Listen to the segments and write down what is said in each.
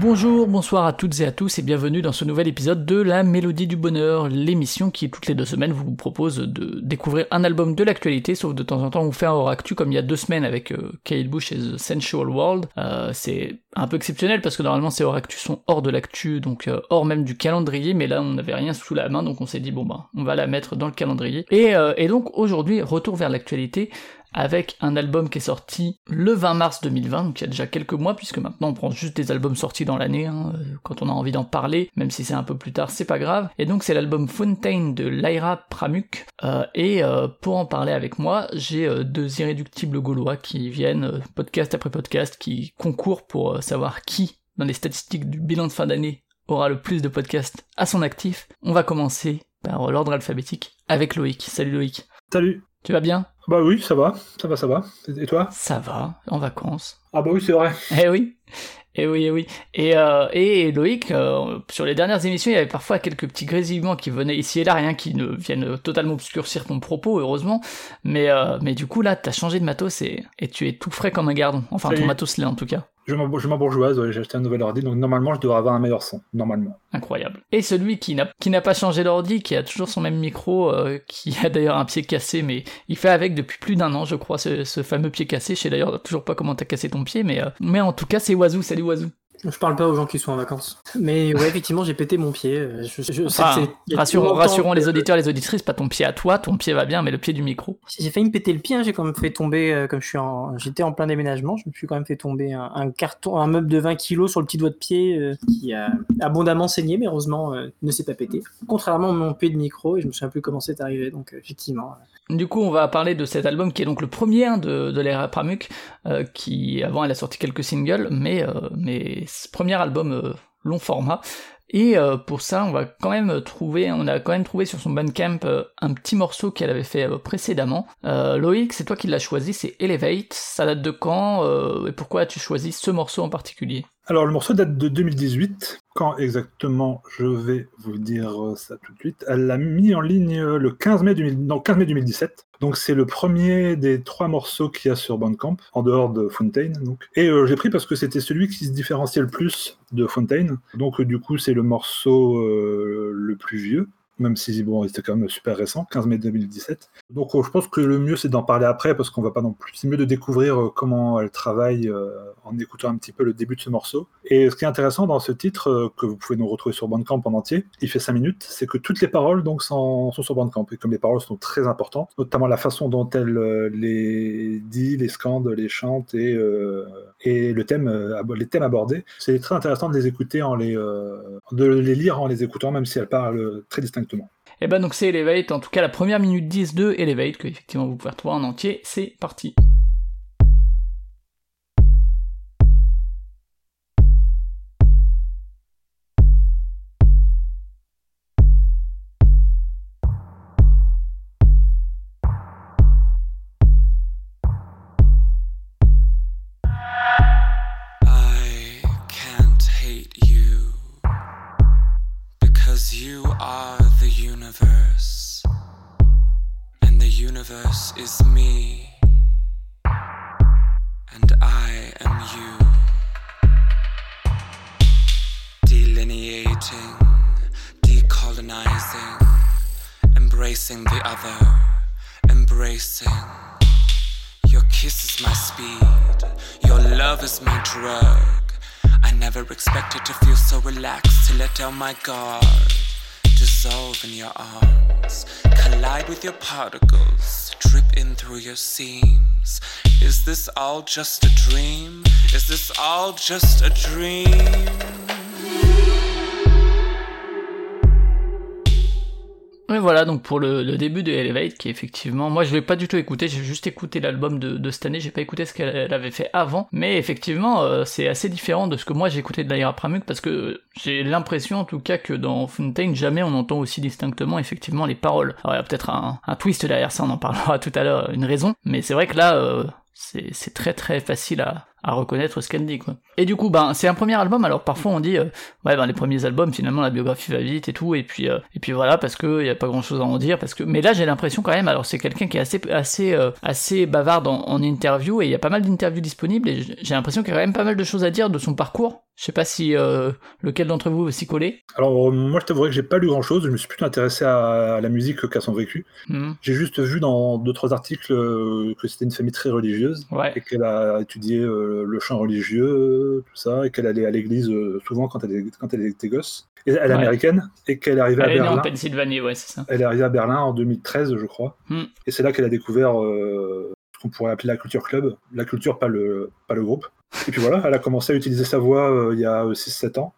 Bonjour, bonsoir à toutes et à tous et bienvenue dans ce nouvel épisode de La Mélodie du Bonheur, l'émission qui toutes les deux semaines vous propose de découvrir un album de l'actualité, sauf de temps en temps on fait un hors comme il y a deux semaines avec euh, Bush et The Sensual World. Euh, c'est un peu exceptionnel parce que normalement ces hors sont hors de l'actu, donc euh, hors même du calendrier, mais là on n'avait rien sous la main donc on s'est dit bon bah on va la mettre dans le calendrier. Et, euh, et donc aujourd'hui, retour vers l'actualité avec un album qui est sorti le 20 mars 2020, donc il y a déjà quelques mois, puisque maintenant on prend juste des albums sortis dans l'année, hein, euh, quand on a envie d'en parler, même si c'est un peu plus tard, c'est pas grave. Et donc c'est l'album Fontaine de Lyra Pramuk, euh, et euh, pour en parler avec moi, j'ai euh, deux irréductibles gaulois qui viennent, podcast après podcast, qui concourent pour savoir qui, dans les statistiques du bilan de fin d'année, aura le plus de podcasts à son actif. On va commencer par l'ordre alphabétique avec Loïc. Salut Loïc. Salut. Tu vas bien? Bah oui, ça va, ça va, ça va. Et toi? Ça va, en vacances. Ah bah oui, c'est vrai. Eh oui, eh oui, eh oui. Et, euh, et Loïc, euh, sur les dernières émissions, il y avait parfois quelques petits grésillements qui venaient ici et là, rien qui ne viennent totalement obscurcir ton propos, heureusement. Mais, euh, mais du coup, là, t'as changé de matos et, et tu es tout frais comme un gardon. Enfin, Ça ton est. matos l'est en tout cas. Je m'embourgeoise, ouais, j'ai acheté un nouvel ordi, donc normalement je devrais avoir un meilleur son. Normalement. Incroyable. Et celui qui n'a qui n'a pas changé d'ordi, qui a toujours son même micro, euh, qui a d'ailleurs un pied cassé, mais il fait avec depuis plus d'un an, je crois, ce, ce fameux pied cassé. Je sais d'ailleurs toujours pas comment t'as cassé ton pied, mais, euh, mais en tout cas, c'est Wazoo. Salut Wazoo. Je parle pas aux gens qui sont en vacances. Mais ouais, effectivement, j'ai pété mon pied. Euh, Je, je, Enfin, rassurons, les auditeurs et les auditrices, pas ton pied à toi, ton pied va bien, mais le pied du micro. J'ai failli me péter le pied, hein, j'ai quand même fait tomber, euh, comme je suis en, j'étais en plein déménagement, je me suis quand même fait tomber un, un carton, un meuble de 20 kilos sur le petit doigt de pied euh, qui a abondamment saigné, mais heureusement euh, ne s'est pas pété. Contrairement à mon pied de micro, et je me souviens plus comment c'est arrivé, donc effectivement. Du coup, on va parler de cet album qui est donc le premier hein, de, de l'ère Pramuk, euh, qui avant elle a sorti quelques singles, mais euh, ce premier album euh, long format. Et pour ça, on va quand même trouver, on a quand même trouvé sur son Bandcamp un petit morceau qu'elle avait fait précédemment. Loïc, c'est toi qui l'as choisi, c'est Elevate. Ça date de quand et pourquoi as-tu choisi ce morceau en particulier? Alors le morceau date de 2018. Quand exactement Je vais vous dire euh, ça tout de suite. Elle l'a mis en ligne euh, le 15 mai, 2000 non, 15 mai 2017. Donc c'est le premier des trois morceaux qu'il y a sur Bandcamp, en dehors de Fontaine. Donc. Et euh, j'ai pris parce que c'était celui qui se différenciait le plus de Fontaine. Donc du coup c'est le morceau le plus vieux. Même si bon, c'était quand même super récent, 15 mai 2017. Donc euh, je pense que le mieux c'est d'en parler après parce qu'on va pas non plus. C'est mieux de découvrir euh, comment elle travaille euh, en écoutant un petit peu le début de ce morceau. Et ce qui est intéressant dans ce titre, que vous pouvez nous retrouver sur Bandcamp en entier, il fait 5 minutes, c'est que toutes les paroles donc sont, sur Bandcamp. Et comme les paroles sont très importantes, notamment la façon dont elle les dit, les scande, les chante et, et le thème, les thèmes abordés, c'est très intéressant de les écouter en les, de les lire en les écoutant, même si elle parle très distinctement. Et ben donc c'est Elevate, en tout cas la première minute 10 de Elevate, que effectivement vous pouvez retrouver en entier, c'est parti. My guard. Dissolve in your arms, collide with your particles, drip in through your seams. Is this all just a dream? Is this all just a dream? Et voilà donc pour le, début de Elevate qui effectivement, moi je l'ai pas du tout écouté, j'ai juste écouté l'album de, de cette année, j'ai pas écouté ce qu'elle elle avait fait avant, mais effectivement euh, c'est assez différent de ce que moi j'ai écouté de Pramuk parce que j'ai l'impression en tout cas que dans Fontaine jamais on entend aussi distinctement effectivement les paroles. Alors il y a peut-être un, un twist derrière ça, on en parlera tout à l'heure, une raison, mais c'est vrai que là euh, c'est très très facile à, à reconnaître ce qu'elle dit quoi. Et du coup, ben c'est un premier album. Alors parfois on dit, euh, ouais, ben les premiers albums, finalement la biographie va vite et tout, et puis euh, et puis voilà parce que y a pas grand chose à en dire parce que. Mais là j'ai l'impression quand même. Alors c'est quelqu'un qui est assez assez euh, assez bavard en, en interview et il y a pas mal d'interviews disponibles et j'ai l'impression qu'il y a quand même pas mal de choses à dire de son parcours. Je sais pas si lequel d'entre vous veut s'y coller. Alors moi je t'avouerais que j'ai pas lu grand chose. Je me suis plutôt intéressé à, la musique qu'à son vécu. Hmm. J'ai juste vu dans d'autres articles que c'était une famille très religieuse et qu'elle a étudié le chant religieux, tout ça, et qu'elle allait à l'église euh, souvent quand elle, quand elle était gosse. Et elle est américaine et qu'elle est arrivée à Berlin. en Pennsylvanie, ouais, c'est ça. Elle est arrivée à Berlin en 2013, je crois. Hmm. Et c'est là qu'elle a découvert euh, ce qu'on pourrait appeler la culture club. La culture, pas le, pas le groupe. Et puis voilà, elle a commencé à utiliser sa voix euh, il y a 6-7 ans.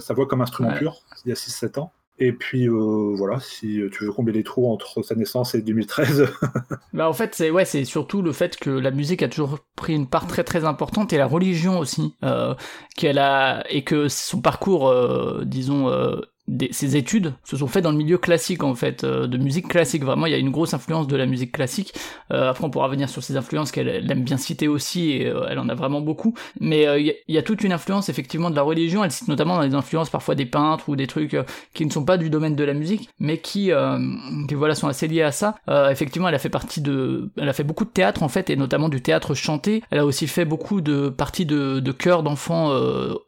Sa voix comme instrument pur, il y a 6-7 ans. Et puis euh, voilà, si tu veux combler les trous entre sa naissance et 2013. bah en fait, c'est ouais, c'est surtout le fait que la musique a toujours pris une part très très importante et la religion aussi, euh, qu'elle a et que son parcours, euh, disons euh, ses études se sont faites dans le milieu classique en fait, euh, de musique classique. Vraiment, il y a une grosse influence de la musique classique. Euh, après, on pourra revenir sur ses influences qu'elle aime bien citer aussi, et euh, elle en a vraiment beaucoup. Mais il y, a toute une influence effectivement de la religion. Elle cite notamment dans les influences parfois des peintres ou des trucs qui ne sont pas du domaine de la musique, mais qui, qui voilà sont assez liés à ça. effectivement, elle a fait partie de, elle a fait beaucoup de théâtre en fait, et notamment du théâtre chanté. Elle a aussi fait beaucoup de parties de, de chœurs d'enfants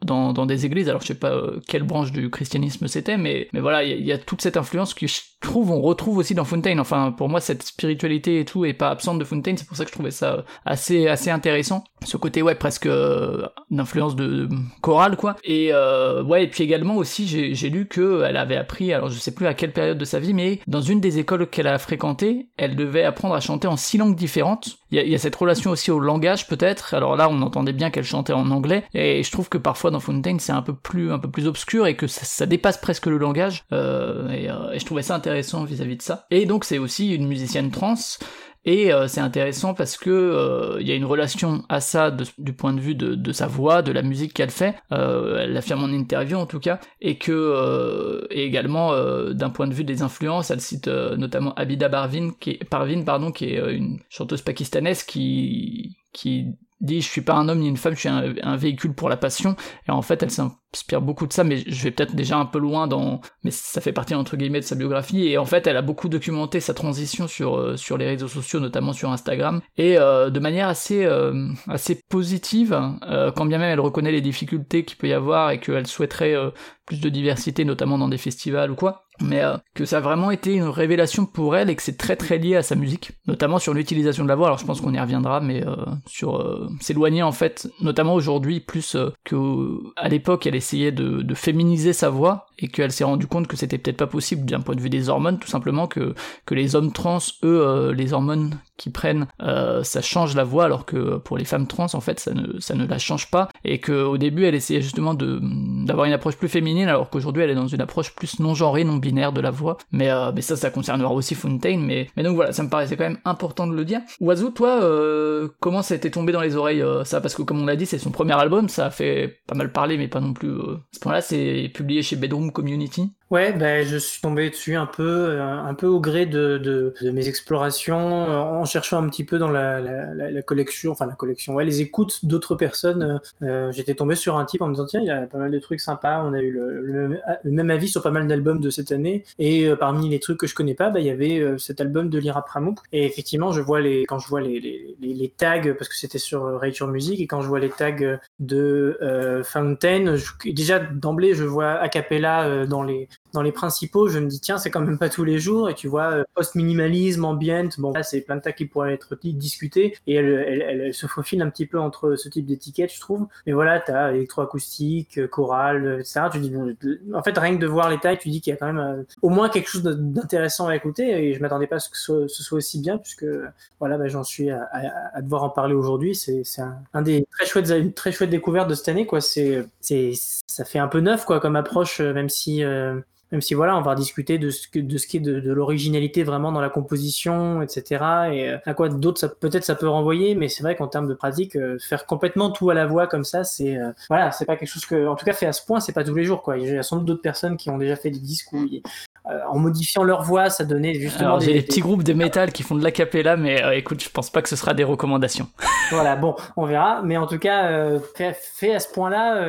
dans, dans des églises. Alors je sais pas quelle branche du christianisme c'était mais, mais voilà, il y, a toute cette influence que je trouve, on retrouve aussi dans Fontaine. Enfin, pour moi, cette spiritualité et tout est pas absente de Fontaine, c'est pour ça que je trouvais ça assez, assez intéressant. Ce côté, ouais, presque euh, d'influence de, chorale, quoi. Et euh, ouais, et puis également aussi, j'ai lu que elle avait appris, alors je sais plus à quelle période de sa vie, mais dans une des écoles qu'elle a fréquentées, elle devait apprendre à chanter en six langues différentes. Il y a, cette relation aussi au langage, peut-être. Alors là, on entendait bien qu'elle chantait en anglais, et je trouve que parfois dans Fontaine, c'est un peu plus, un peu plus obscur et que ça dépasse presque que le langage, euh, euh, et, je trouvais ça intéressant vis-à-vis de ça. Et donc c'est aussi une musicienne trans, et euh, c'est intéressant parce que il y a une relation à ça du point de vue de, sa voix, de la musique qu'elle fait. elle l'affirme en interview en tout cas, et que et également d'un point de vue des influences, elle cite notamment Abida Parvin, qui est une chanteuse pakistanaise qui qui dit je suis pas un homme ni une femme, je suis un, véhicule pour la passion. Et en fait, elle s'inspire beaucoup de ça, mais je vais peut-être déjà un peu loin dans, mais ça fait partie entre guillemets de sa biographie. Et en fait, elle a beaucoup documenté sa transition sur euh, sur les réseaux sociaux, notamment sur Instagram, et euh, de manière assez euh, assez positive, quand bien même elle reconnaît les difficultés qu'il peut y avoir et qu'elle souhaiterait plus de diversité, notamment dans des festivals ou quoi mais euh, que ça a vraiment été une révélation pour elle et que c'est très très lié à sa musique, notamment sur l'utilisation de la voix. Alors je pense qu'on y reviendra, mais euh, sur euh, s'éloigner en fait, notamment aujourd'hui plus que à l'époque elle essayait de, de, féminiser sa voix et qu'elle s'est rendue compte que c'était peut-être pas possible d'un point de vue des hormones, tout simplement que que les hommes trans, eux, les hormones qu'ils prennent, ça change la voix, alors que pour les femmes trans en fait ça ne ça ne la change pas et que au début elle essayait justement de d'avoir une approche plus féminine, alors qu'aujourd'hui elle est dans une approche plus non genrée, non de la voix. Mais, euh, mais ça, ça concernera aussi Fontaine. Mais, mais donc voilà, ça me paraissait quand même important de le dire. Oiseau, toi, euh, comment ça a été tombé dans les oreilles euh, ça? Parce que comme on l'a dit, c'est son premier album, ça a fait pas mal parler, mais pas non plus. à ce point-là, c'est publié chez Bedroom Community. Ouais, ben, je suis tombé dessus un peu, euh, un peu au gré de, de, de mes explorations, euh, en cherchant un petit peu dans la, la, la collection, enfin la collection, ouais, les écoutes d'autres personnes. Euh, J'étais tombé sur un type en me disant tiens, il y a pas mal de trucs sympas. On a eu le, le, même avis sur pas mal d'albums de cette année. Et euh, parmi les trucs que je connais pas, bah, il y avait cet album de Lyra Pramouk. Et effectivement, je vois les, quand je vois les, les, les, tags, parce que c'était sur Rachel Music, et quand je vois les tags de Fountain, déjà d'emblée, je vois a cappella dans les dans les principaux, je me dis tiens, c'est quand même pas tous les jours. Et tu vois, euh, post-minimalisme, ambient, bon, là, c'est plein de tas qui pourraient être discutés. Et elle, elle, elle, se faufile un petit peu entre ce type d'étiquette, je trouve. Mais voilà, tu as électroacoustique, euh, chorale, etc. Tu dis, bon, en fait, rien que de voir les tailles, tu dis qu'il y a quand même euh, au moins quelque chose d'intéressant à écouter. Et je m'attendais pas à ce que ce, soit aussi bien, puisque voilà, bah, j'en suis à, à, devoir en parler aujourd'hui. C'est un, un, des très chouettes, très chouette découverte de cette année, quoi. C'est, c'est, ça fait un peu neuf, quoi, comme approche, même si même si voilà, on va discuter de ce, de ce qui est de, l'originalité vraiment dans la composition, etc. Et euh, à quoi d'autres, peut-être ça peut renvoyer, mais c'est vrai qu'en termes de pratique, euh, faire complètement tout à la voix comme ça, c'est euh, voilà, c'est pas quelque chose que, en tout cas, fait à ce point, c'est pas tous les jours quoi. Il y a sans doute d'autres personnes qui ont déjà fait des disques où en modifiant leur voix, ça donnait justement. des, j'ai des, petits groupes de métal qui font de l'acapella, mais écoute, je pense pas que ce sera des recommandations. voilà, bon, on verra. Mais en tout cas, fait, à ce point-là,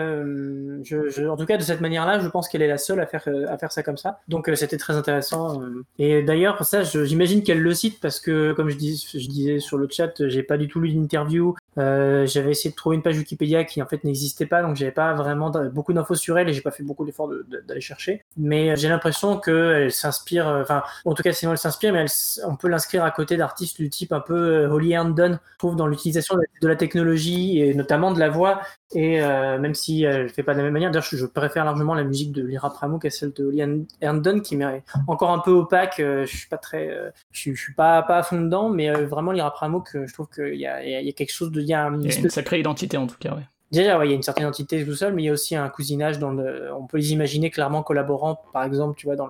je, en tout cas de cette manière-là, je pense qu'elle est la seule à faire à faire ça comme ça. Donc c'était très intéressant. Et d'ailleurs, ça, j'imagine qu'elle le cite parce que, comme je, dis, je disais sur le chat, j'ai pas du tout lu l'interview. j'avais essayé de trouver une page Wikipédia qui en fait n'existait pas, donc j'avais pas vraiment beaucoup d'infos sur elle et j'ai pas fait beaucoup d'efforts d'aller chercher. Mais j'ai l'impression qu'elle s'inspire, enfin, en tout cas, sinon elle s'inspire, mais on peut l'inscrire à côté d'artistes du type un peu euh, Holly Herndon, je trouve, dans l'utilisation de la technologie et notamment de la voix. Et euh, même si elle fait pas de la même manière, d'ailleurs, je, préfère largement la musique de Lyra Pramuk à celle de Holly Herndon, qui m'est encore un peu opaque. Euh, je suis pas très, je, suis pas, pas à fond dedans, mais vraiment Lyra Pramuk, je trouve qu'il y a, y a quelque chose de, y a une, une sacrée identité en tout cas, ouais. Déjà, il y a une certaine entité tout seul, mais il y a aussi un cousinage dans. On peut les imaginer clairement collaborant, par exemple, tu vois, dans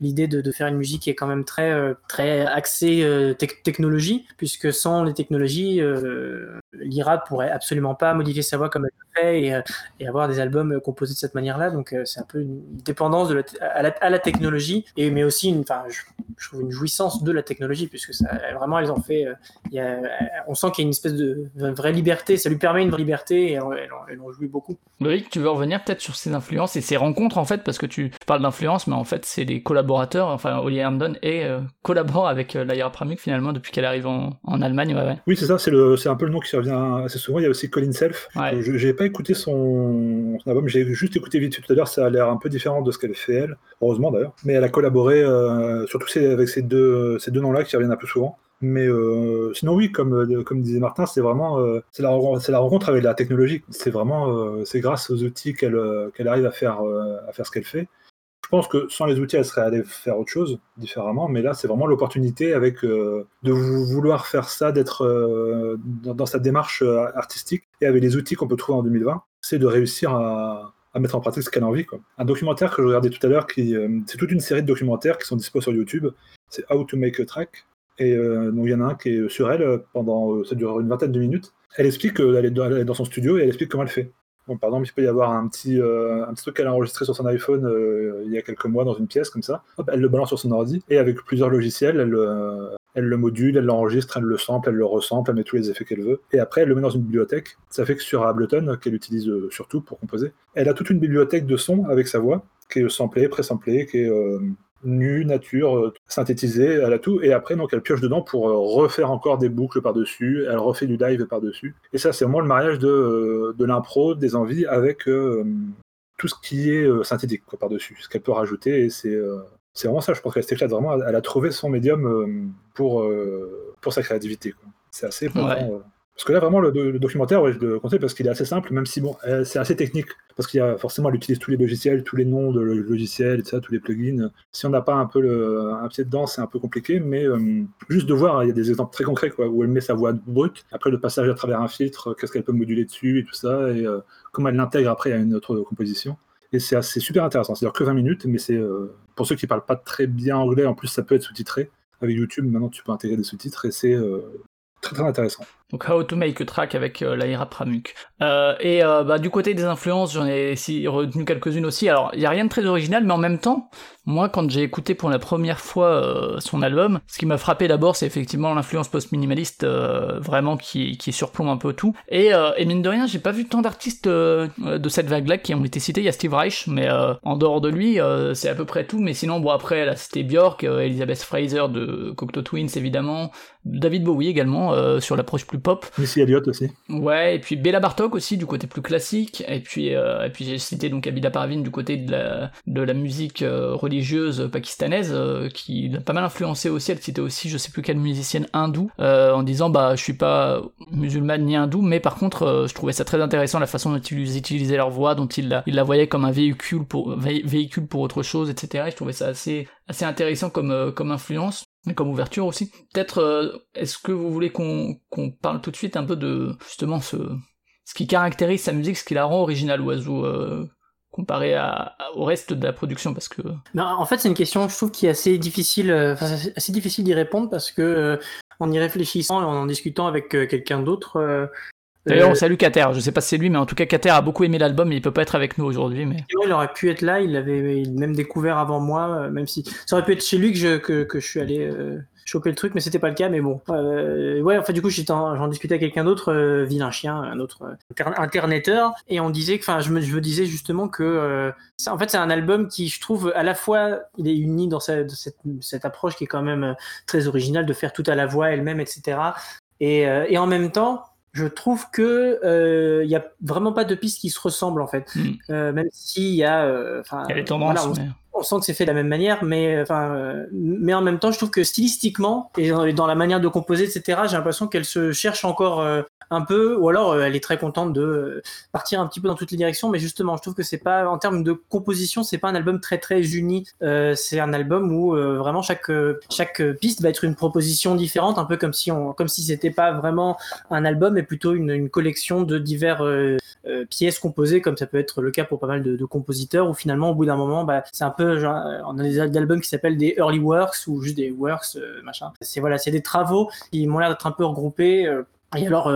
l'idée de, faire une musique qui est quand même très, euh, très axée euh, technologie, puisque sans les technologies, euh, l'IRA pourrait absolument pas modifier sa voix comme elle le fait et, et avoir des albums composés de cette manière-là. Donc, c'est un peu une dépendance à, la, technologie, et mais aussi, une, enfin, je, trouve une jouissance de la technologie, puisque ça, vraiment, elles en fait. On sent qu'il y a une espèce de vraie liberté. Ça lui permet une vraie liberté. Elle, en, jouit beaucoup. Loïc, tu veux revenir peut-être sur ces influences et ces rencontres en fait, parce que tu parles d'influence, mais en fait c'est des collaborateurs, enfin Olivier Herndon et euh, collabore avec euh, Laira Pramuk finalement depuis qu'elle arrive en, Allemagne. Ouais, Oui, c'est ça, c'est, le, c'est un peu le nom qui revient assez souvent. Il y a aussi Colin Self. Je n'ai pas écouté son, album, j'ai juste écouté vite tout à l'heure, ça a l'air un peu différent de ce qu'elle fait elle, heureusement d'ailleurs. Mais elle a collaboré, euh, surtout avec ces deux, ces deux noms-là qui reviennent un peu souvent. Mais euh, sinon, oui, comme, euh, comme disait Martin, c'est vraiment euh, c'est la, rencontre avec la technologie. C'est vraiment grâce aux outils qu'elle qu'elle arrive à faire, à faire ce qu'elle fait. Je pense que sans les outils, elle serait allée faire autre chose différemment. Mais là, c'est vraiment l'opportunité avec de vouloir faire ça, d'être dans, sa démarche artistique et avec les outils qu'on peut trouver en 2020, c'est de réussir à, mettre en pratique ce qu'elle a envie. Un documentaire que je regardais tout à l'heure, qui c'est toute une série de documentaires qui sont dispo sur YouTube. C'est How to Make a Track. Et euh, donc il y en a un qui est sur elle euh, pendant, euh, ça dure une vingtaine de minutes. Elle explique qu'elle est, dans son studio et elle explique comment elle fait. Donc, par exemple, il peut y avoir un petit, un petit truc qu'elle a enregistré sur son iPhone il y a quelques mois dans une pièce comme ça. elle le balance sur son ordi et avec plusieurs logiciels, elle, elle le module, elle l'enregistre, elle le sample, elle le resample, elle met tous les effets qu'elle veut. Et après, elle le met dans une bibliothèque. Ça fait que sur Ableton, qu'elle utilise surtout pour composer, elle a toute une bibliothèque de sons avec sa voix qui est samplée, pré-samplée, qui est nu, nature, euh, synthétisée, elle a tout, et après donc elle pioche dedans pour euh, refaire encore des boucles par-dessus, elle refait du dive par-dessus. Et ça c'est vraiment le mariage de, euh, de l'impro, des envies avec tout ce qui est synthétique par-dessus, ce qu'elle peut rajouter, et c'est c'est vraiment ça, je pense qu'elle s'éclate vraiment, elle a trouvé son médium pour, pour sa créativité. C'est assez parce que là, vraiment, le, documentaire, je le conseille parce qu'il est assez simple, même si bon, euh, c'est assez technique. Parce qu'il y a forcément, elle utilise tous les logiciels, tous les noms de logiciels, etc., tous les plugins. Si on n'a pas un peu un pied dedans, c'est un peu compliqué, mais euh, juste de voir, il y a des exemples très concrets, où elle met sa voix brute, après le passage à travers un filtre, qu'est-ce qu'elle peut moduler dessus et tout ça, et euh, comment elle l'intègre après à une autre composition. Et c'est super intéressant. C'est-à-dire que 20 minutes, mais c'est pour ceux qui parlent pas très bien anglais, en plus, ça peut être sous-titré. Avec YouTube, maintenant, tu peux intégrer des sous-titres et c'est très, très intéressant. Donc How to Make a Track avec euh, Laira Pramuk. Euh, et euh, bah, du côté des influences, j'en ai retenu quelques-unes aussi. Alors il y a rien de très original, mais en même temps, moi quand j'ai écouté pour la première fois euh, son album, ce qui m'a frappé d'abord, c'est effectivement l'influence post-minimaliste vraiment qui, qui surplombe un peu tout. Et, et mine de rien, j'ai pas vu tant d'artistes de cette vague-là qui ont été cités. Il y a Steve Reich, mais en dehors de lui, c'est à peu près tout. Mais sinon, bon après, là c'était Björk, Elizabeth Fraser de Cocteau Twins évidemment, David Bowie également sur l'approche plus pop. Missy Elliott aussi. Ouais, et puis Bella Bartok aussi du côté plus classique, et puis euh, et puis j'ai cité donc Abida Parvin du côté de la de la musique euh, religieuse pakistanaise euh, qui a pas mal influencé aussi. Elle citait aussi je sais plus quelle musicienne hindoue en disant bah je suis pas musulmane ni hindoue, mais par contre je trouvais ça très intéressant la façon dont ils utilisaient leur voix, dont ils la, ils la voyaient comme un véhicule pour véhicule pour autre chose, etc. Et je trouvais ça assez assez intéressant comme comme influence comme ouverture aussi. Peut-être, euh, est-ce que vous voulez qu'on parle tout de suite un peu de justement ce, ce qui caractérise sa musique, ce qui la rend originale, Oiseau, euh, comparé à, au reste de la production? Parce que non, en fait c'est une question je trouve qui est assez difficile euh, assez difficile d'y répondre parce que en y réfléchissant et en en discutant avec quelqu'un d'autre D'ailleurs, Euh, on salue Kater. Je sais pas si c'est lui, mais en tout cas, Kater a beaucoup aimé l'album, mais il peut pas être avec nous aujourd'hui. Mais Il aurait pu être là, il l'avait même découvert avant moi, euh, même si ça aurait pu être chez lui que je, que, que je suis allé euh, choper le truc, mais c'était pas le cas. Mais bon, Euh, ouais, enfin du coup, j'étais en- j'en discutais avec quelqu'un d'autre, euh, vilain chien, un autre euh, inter- interneteur, et on disait que, enfin, je me, je me disais justement que, euh, ça- en fait, c'est un album qui, je trouve, à la fois, il est uni dans sa- de cette, cette approche qui est quand même très originale de faire tout à la voix elle-même, etc. Et, euh, et en même temps, je trouve que euh, il y a vraiment pas de pistes qui se ressemblent en fait. Mm. Euh, même s'il y a, euh, enfin, il y a les tendances. voilà, on, mais- on sent que c'est fait de la même manière, mais enfin, euh, mais en même temps, je trouve que stylistiquement et dans, la manière de composer, etc., j'ai l'impression qu'elle se cherche encore euh, un peu, ou alors euh, elle est très contente de euh, partir un petit peu dans toutes les directions. Mais justement, je trouve que c'est pas en termes de composition, c'est pas un album très très uni. Euh, c'est un album où euh, vraiment chaque euh, chaque piste va être une proposition différente, un peu comme si on, comme si c'était pas vraiment un album, mais plutôt une, collection de divers euh, euh, pièces composées, comme ça peut être le cas pour pas mal de, de compositeurs, où finalement, au bout d'un moment, bah, c'est un peu, euh, on a des albums qui s'appellent des early works ou juste des works, euh, machin. C'est voilà, c'est des travaux qui m'ont l'air d'être un peu regroupés. euh, et alors,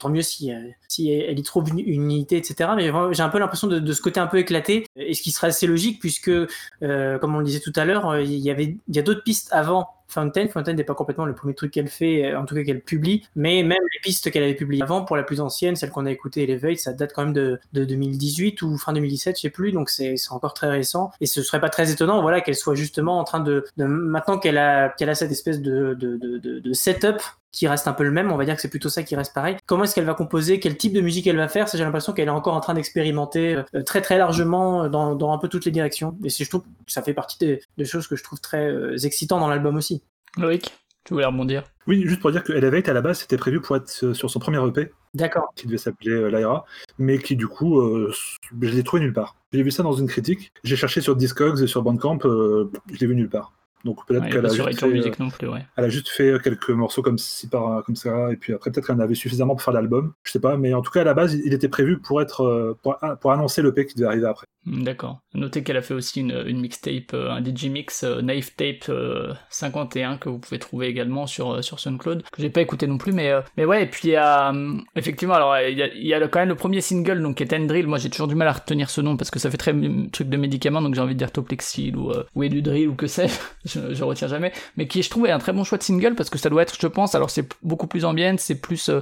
tant mieux si, si elle y trouve une, unité, etc. Mais j'ai un peu l'impression de, de ce côté un peu éclaté, et ce qui serait assez logique, puisque, comme on le disait tout à l'heure, il y avait, il y a d'autres pistes avant Fountain. Fountain n'est pas complètement le premier truc qu'elle fait, euh, en tout cas qu'elle publie, mais même les pistes qu'elle avait publiées avant, pour la plus ancienne, celle qu'on a écoutée, Elevate, ça date quand même de, de 2018 ou fin 2017, je sais plus, donc c'est encore très récent. Et ce serait pas très étonnant, voilà, qu'elle soit justement en train de, de maintenant qu'elle a, qu'elle a cette espèce de, de, de, de, setup qui reste un peu le même, on va dire que c'est plutôt ça qui reste pareil. Comment est-ce qu'elle va composer, quel type de musique elle va faire, ça j'ai l'impression qu'elle est encore en train d'expérimenter euh, très très largement dans, dans un peu toutes les directions. Et je trouve que ça fait partie des, choses que je trouve très euh, excitantes dans l'album aussi. Loïc, tu voulais rebondir? Oui, juste pour dire que Elevate, à la base, c'était prévu pour être euh, sur son premier EP, D'accord. qui devait s'appeler euh, Lyra, mais qui, du coup, euh, je l'ai trouvé nulle part. J'ai vu ça dans une critique. J'ai cherché sur Discogs et sur Bandcamp, euh, je l'ai vu nulle part. Donc peut-être Ouais, qu'elle a, juste fait, Music non plus, ouais. elle a juste fait quelques morceaux comme, ci, par, comme ça, et puis après peut-être qu'elle en avait suffisamment pour faire l'album. Je sais pas, mais en tout cas, à la base, il était prévu pour, être, euh, pour, pour annoncer l'EP qui devait arriver après. Hmm, D'accord. Notez qu'elle a fait aussi une, une mixtape, euh, un DJ mix euh, Naive Tape euh, 51 que vous pouvez trouver également sur sur SoundCloud que j'ai pas écouté non plus, mais euh, mais ouais. Et puis il y a effectivement alors il y a, il y a le- quand même le premier single donc qui est Endrill. Moi j'ai toujours du mal à retenir ce nom parce que ça fait très truc de médicament donc j'ai envie de dire Toplexil ou ou Edudril ou que sais je, je retiens jamais. Mais qui je trouve est un très bon choix de single parce que ça doit être je pense alors c'est beaucoup plus ambiante, c'est plus euh,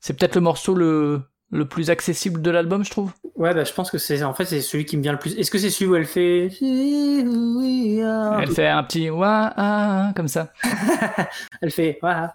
c'est peut-être le morceau le le plus accessible de l'album je trouve. Ouais, bah, je pense que c'est en fait c'est celui qui me vient le plus. Est-ce que c'est celui où elle fait Elle fait un petit ouah ah, comme ça. Elle fait. Voilà.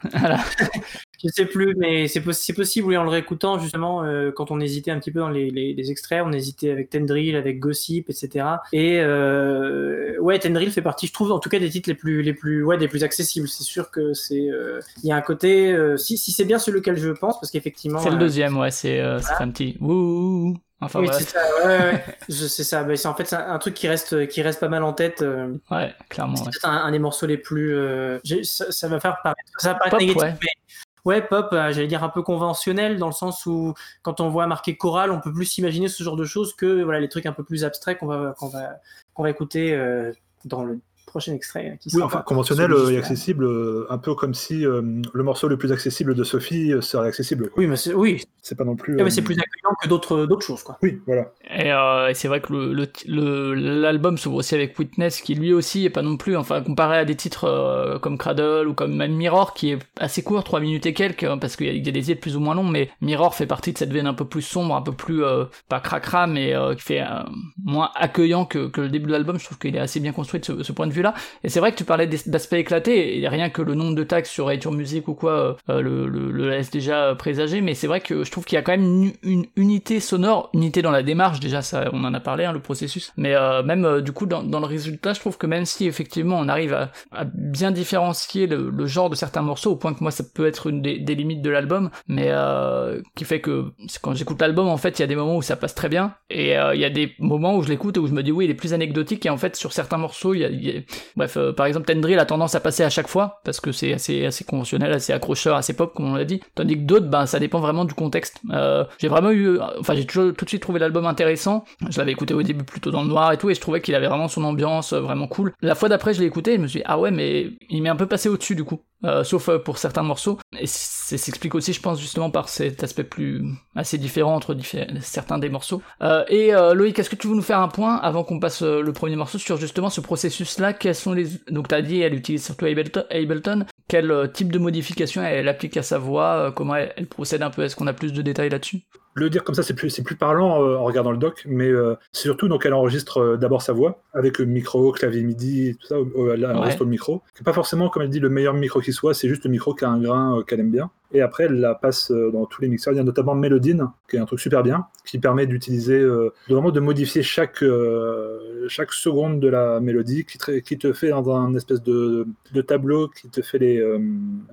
Je sais plus, mais c'est possi- c'est possible, oui, en le réécoutant, justement, euh, quand on hésitait un petit peu dans les, les, les extraits, on hésitait avec Tendril, avec Gossip, etc. Et euh, ouais, Tendril fait partie, je trouve, en tout cas, des titres les plus, les plus, ouais, des plus accessibles. C'est sûr que c'est, euh, il y a un côté, euh, si, si c'est bien celui auquel je pense, parce qu'effectivement. C'est le deuxième, ouais, c'est un petit wouh. Enfin oui, c'est ça, ouais, ouais, c'est ça. C'est en fait c'est un, truc qui reste, qui reste pas mal en tête. Ouais, clairement. c'est Ouais. un, un des morceaux les plus. euh, ça, ça va faire paraître, ça va paraître Pop, négatif, mais ouais, pop, euh, j'allais dire un peu conventionnel dans le sens où quand on voit marqué chorale, on peut plus s'imaginer ce genre de choses que voilà les trucs un peu plus abstraits qu'on va qu'on va qu'on va écouter euh, dans le prochain extrait. Qui Oui, sera enfin, conventionnel euh, et accessible, euh, un peu comme si euh, le morceau le plus accessible de Sophie serait accessible. quoi. Oui, mais c'est oui, C'est pas non plus. Mais c'est plus accueillant que d'autres d'autres choses quoi. Oui, voilà. Et, euh, et c'est vrai que le le- le- l'album s'ouvre aussi avec Witness, qui lui aussi est pas non plus, enfin comparé à des titres euh, comme Cradle ou comme même Mirror, qui est assez court, 3 minutes et quelques, hein, parce qu'il y, a- il y a des titres plus ou moins longs, mais Mirror fait partie de cette veine un peu plus sombre, un peu plus euh, pas cracra, mais euh, qui fait euh, moins accueillant que, que le début de l'album. Je trouve qu'il est assez bien construit de ce, ce point de vue-là. Et c'est vrai que tu parlais d'aspects éclatés, et rien que le nombre de tags sur iTunes Music ou quoi euh, le, le, laisse déjà euh, présager, mais c'est vrai que je trouve qu'il y a quand même une, unité sonore, unité dans la démarche, déjà ça on en a parlé, hein, le processus, mais euh, même euh, du coup dans, le résultat, je trouve que même si effectivement on arrive à, bien différencier le, genre de certains morceaux, au point que moi ça peut être une des, limites de l'album, mais euh, qui fait que quand j'écoute l'album, en fait, il y a des moments où ça passe très bien, et euh, il y a des moments où je l'écoute et où je me dis oui, il est plus anecdotique, et en fait sur certains morceaux, il y a- bref, euh, par exemple Tendril a tendance à passer à chaque fois, parce que c'est assez, assez conventionnel, assez accrocheur, assez pop, comme on l'a dit, tandis que d'autres, ben ça dépend vraiment du contexte. Euh, j'ai vraiment eu, enfin j'ai toujours tout de suite trouvé l'album intéressant, je l'avais écouté au début plutôt dans le noir et tout, et je trouvais qu'il avait vraiment son ambiance euh, vraiment cool. La fois d'après, je l'ai écouté, et je me suis dit, ah ouais, mais il m'est un peu passé au-dessus du coup. Euh, sauf euh, pour certains morceaux. Et ça s'explique aussi, je pense, justement par cet aspect plus assez différent entre certains des morceaux. Euh, et Loïc, est-ce que tu veux nous faire un point avant qu'on passe le premier morceau sur justement ce processus-là? Quels sont les donc t'as dit elle utilise surtout. Ableton. Quel type de modification elle applique à sa voix Comment elle procède un peu? Est-ce qu'on a plus de détails là-dessus? Le dire comme ça, c'est plus, plus parlant euh, en regardant le doc, mais euh, c'est surtout donc elle enregistre euh, d'abord sa voix avec le micro, clavier MIDI, tout ça. elle enregistre le micro. C'est pas forcément, comme elle dit, le meilleur micro qui soit, c'est juste le micro qui a un grain qu'elle aime bien. Et après, elle la passe dans tous les mixeurs. Il y a notamment Melodine, qui est un truc super bien, qui permet d'utiliser, de vraiment de modifier chaque, chaque seconde de la mélodie, qui, te fait dans un espèce de, tableau, qui te fait les,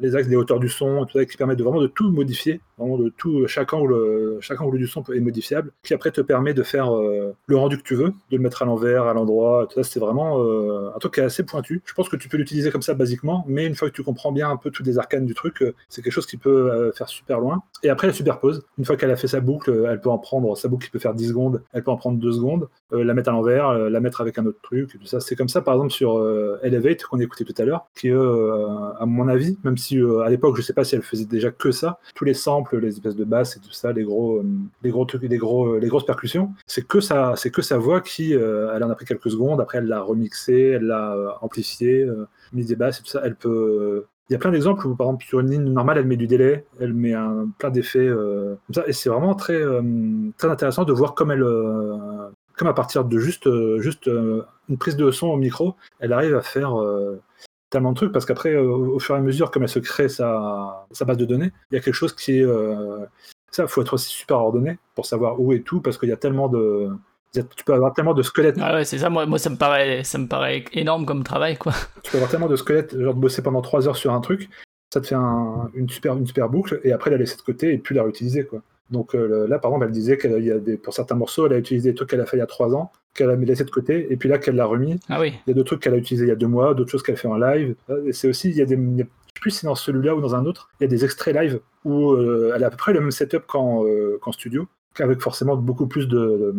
les axes, les hauteurs du son, tout ça, qui permet de vraiment de tout modifier, vraiment de tout, chaque angle chaque angle du son est modifiable, qui après te permet de faire euh, le rendu que tu veux, de le mettre à l'envers, à l'endroit. Tout ça, c'est vraiment euh, un truc qui est assez pointu. Je pense que tu peux l'utiliser comme ça basiquement, mais une fois que tu comprends bien un peu tous les arcanes du truc, euh, c'est quelque chose qui peut faire super loin. Et après, elle superpose. Une fois qu'elle a fait sa boucle, elle peut en prendre sa boucle qui peut faire 10 secondes, elle peut en prendre 2 secondes, la mettre à l'envers, la mettre avec un autre truc. Tout ça, c'est comme ça, par exemple, sur Elevate qu'on écoutait tout à l'heure, qui à mon avis, même si à l'époque, je sais pas si elle faisait déjà que ça, tous les samples, les espèces de basses et tout ça, les gros euh, les gros trucs, les gros, les grosses percussions. C'est que ça, c'est que sa voix qui, euh, elle en a pris quelques secondes. Après, elle l'a remixé, elle l'a euh, amplifié, mis des basses et tout ça. Elle peut, il y a plein d'exemples où, par exemple, sur une ligne normale, elle met du délai, elle met un, plein d'effets comme ça, et c'est vraiment très, très intéressant de voir comme elle, comme à partir de juste, juste une prise de son au micro, elle arrive à faire tellement de trucs, parce qu'après, au, fur et à mesure, comme elle se crée sa, sa base de données, il y a quelque chose qui est, ça, faut être aussi super ordonné pour savoir où est tout, parce qu'il y a tellement de, tu peux avoir tellement de squelettes. Ah ouais, c'est ça. Moi, moi, ça me paraît, ça me paraît énorme comme travail, quoi. Tu peux avoir tellement de squelettes, genre de bosser pendant 3 heures sur un truc, ça te fait une super, une super boucle, et après la laisser de côté et puis la réutiliser, quoi. Donc euh, là, par exemple, elle disait qu'il y a des, pour certains morceaux, elle a utilisé des trucs qu'elle a fait il y a 3 ans, qu'elle a laissé de côté, et puis là qu'elle l'a remis. Ah oui. Il y a d'autres trucs qu'elle a utilisé il y a deux mois, d'autres choses qu'elle fait en live. Et c'est aussi, il y a des, plus si dans celui-là ou dans un autre, il y a des extraits live où euh, elle a à peu près le même setup qu'en euh, studio, avec forcément beaucoup plus de,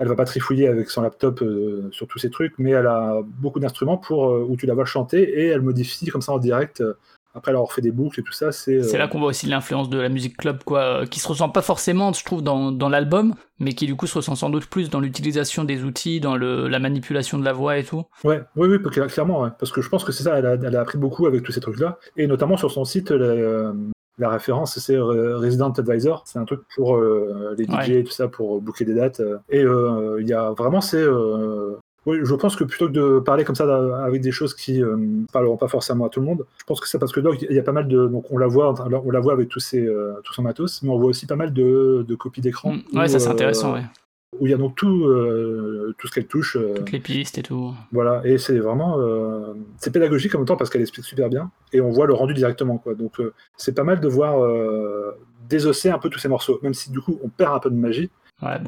elle va pas trifouiller avec son laptop euh, sur tous ces trucs, mais elle a beaucoup d'instruments pour où tu la vois chanter et elle modifie comme ça en direct après, alors, on refait des boucles et tout ça, c'est. C'est là qu'on voit aussi l'influence de la musique club, quoi, qui se ressent pas forcément, je trouve, dans, dans l'album, mais qui du coup se ressent sans doute plus dans l'utilisation des outils, dans le, la manipulation de la voix et tout. Ouais, oui, oui, clairement, ouais. parce que je pense que c'est ça, elle a, elle a, appris beaucoup avec tous ces trucs-là, et notamment sur son site, euh, la référence, c'est Resident Advisor, c'est un truc pour euh, les DJ et tout ça, pour booker des dates, et euh, il y a vraiment, c'est oui, je pense que plutôt que de parler comme ça avec des choses qui ne parleront pas forcément à tout le monde, je pense que c'est parce que donc il y a pas mal de donc on la voit on la voit avec tous ses tout son matos, mais on voit aussi pas mal de, de copies d'écran. Mm. ouais, ça c'est intéressant, ouais où il y a donc tout, euh, tout ce qu'elle touche. Euh, Toutes les pistes et tout. Voilà, et c'est vraiment. Euh, c'est pédagogique en même temps parce qu'elle explique super bien et on voit le rendu directement. Quoi. Donc c'est pas mal de voir désosser un peu tous ces morceaux, même si du coup on perd un peu de magie.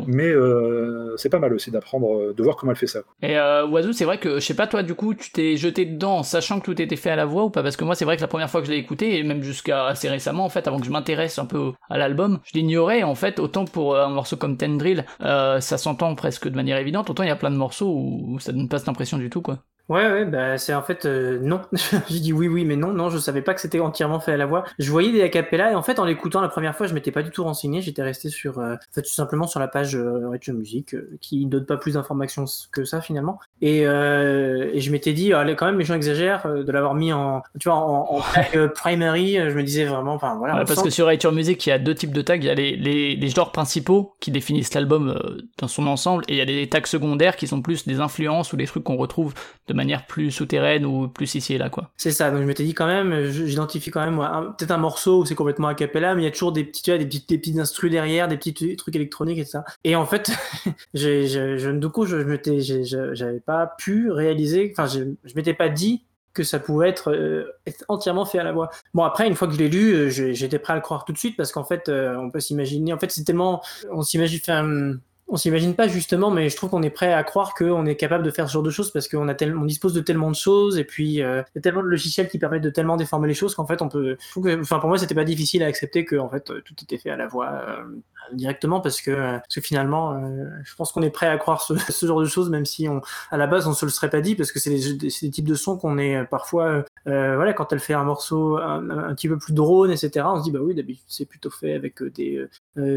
Mais euh, c'est pas mal aussi d'apprendre, euh, de voir comment elle fait ça. Et euh, Oiseau, c'est vrai que, je sais pas, toi, du coup, tu t'es jeté dedans sachant que tout était fait à la voix ou pas? Parce que moi, c'est vrai que la première fois que je l'ai écouté, et même jusqu'à assez récemment, en fait, avant que je m'intéresse un peu à l'album, je l'ignorais, en fait, autant pour un morceau comme Tendril, ça s'entend presque de manière évidente, autant il y a plein de morceaux où ça donne pas cette impression du tout, quoi. Ouais, ouais, bah c'est en fait euh, non. J'ai dit oui, oui, mais non, non, je savais pas que c'était entièrement fait à la voix. Je voyais des acapellas et en fait, en l'écoutant la première fois, je m'étais pas du tout renseigné. J'étais resté sur, euh, en fait, tout simplement sur la page euh, Radio Music euh, qui donne pas plus d'informations que ça finalement. Et, et je m'étais dit, allez, quand même, les gens exagèrent de l'avoir mis en, tu vois, en, en primary. Je me disais vraiment, enfin voilà. parce que sur Radio Music, il y a deux types de tags. Il y a les, les, les genres principaux qui définissent l'album dans son ensemble et il y a des tags secondaires qui sont plus des influences ou des trucs qu'on retrouve de manière plus souterraine ou plus ici et là quoi. C'est ça, donc je m'étais dit quand même, j'identifie quand même peut-être un morceau où c'est complètement a cappella, mais il y a toujours des petits, des petits, des petits instrus derrière, des petits trucs électroniques et ça. Et en fait, j'ai, je, du coup, je, m'étais, j'avais pas pu réaliser, enfin, je, je m'étais pas dit que ça pouvait être, euh, être, entièrement fait à la voix. Bon après une fois que je l'ai lu, euh, j'étais prêt à le croire tout de suite parce qu'en fait euh, on peut s'imaginer, en fait c'est tellement, on s'imagine, on s'imagine pas justement, mais je trouve qu'on est prêt à croire qu'on est capable de faire ce genre de choses parce qu'on a tellement, on dispose de tellement de choses et puis euh, il y a tellement de logiciels qui permettent de tellement déformer les choses qu'en fait on peut. enfin pour moi c'était pas difficile à accepter que en fait tout était fait à la voix. Euh, directement parce que, parce que finalement, je pense qu'on est prêt à croire ce, ce, genre de choses, même si on, à la base on se le serait pas dit, parce que c'est des, des, types de sons qu'on est parfois, voilà, quand elle fait un morceau un, petit peu plus drone, etc. On se dit bah oui, d'habitude c'est plutôt fait avec des,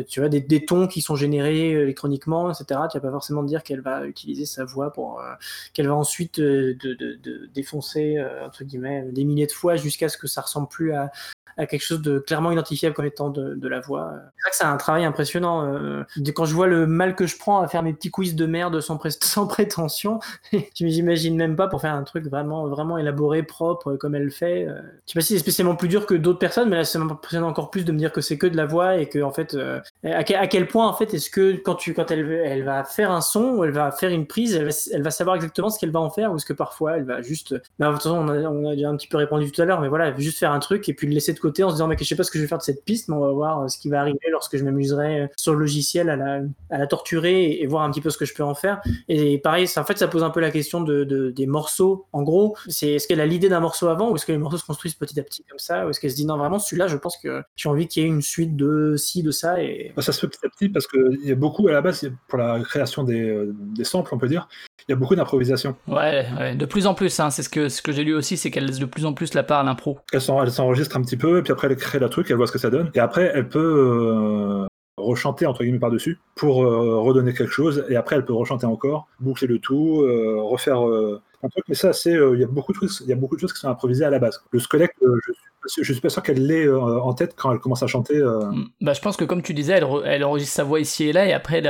tu vois, des, des, tons qui sont générés électroniquement, etc. Tu vas pas forcément dire qu'elle va utiliser sa voix pour, qu'elle va ensuite de, de, de défoncer entre guillemets des milliers de fois jusqu'à ce que ça ressemble plus à, à quelque chose de clairement identifiable comme étant de, la voix. C'est vrai que c'est un travail impressionnant. Euh, quand je vois le mal que je prends à faire mes petits quiz de merde sans, pré sans prétention, je m'imagine même pas pour faire un truc vraiment, vraiment élaboré, propre, comme elle le fait. Euh, je sais pas si c'est spécialement plus dur que d'autres personnes, mais là, c'est impressionnant encore plus de me dire que c'est que de la voix et que, en fait, euh, à, quel, point, en fait, est-ce que quand, tu, quand elle, elle va faire un son ou elle va faire une prise, elle va, savoir exactement ce qu'elle va en faire ou est-ce que parfois elle va juste. Bah, de toute façon, on a, on a déjà un petit peu répondu tout à l'heure, mais voilà, juste faire un truc et puis le laisser de côté en se disant mais je sais pas ce que je vais faire de cette piste mais on va voir euh, ce qui va arriver lorsque je m'amuserai euh, sur le logiciel à la, à la torturer et, voir un petit peu ce que je peux en faire. Et pareil ça, en fait ça pose un peu la question de, de des morceaux. En gros c'est est-ce qu'elle a l'idée d'un morceau avant ou est-ce que les morceaux se construisent petit à petit comme ça ou est-ce qu'elle se dit non vraiment celui-là je pense que j'ai envie qu'il y ait une suite de ci de ça et ça se fait petit à petit parce qu'il y a beaucoup à la base pour la création des, euh, des samples on peut dire il y a beaucoup d'improvisation. Ouais, ouais, de plus en plus hein, c'est ce que ce que j'ai lu aussi c'est qu'elle laisse de plus en plus la part à l'impro. Elle s'enregistre un petit peu et puis après elle crée le truc, elle voit ce que ça donne, et après elle peut euh, rechanter entre guillemets par-dessus pour euh, redonner quelque chose, et après elle peut rechanter encore, boucler le tout, euh, refaire Mais ça, c'est il y a beaucoup de il y a beaucoup de choses qui sont improvisées à la base. Le squelette, je suis je suis pas sûr qu'elle l'ait euh, en tête quand elle commence à chanter. Euh. Mm. Bah, je pense que comme tu disais, elle, elle, enregistre sa voix ici et là, et après,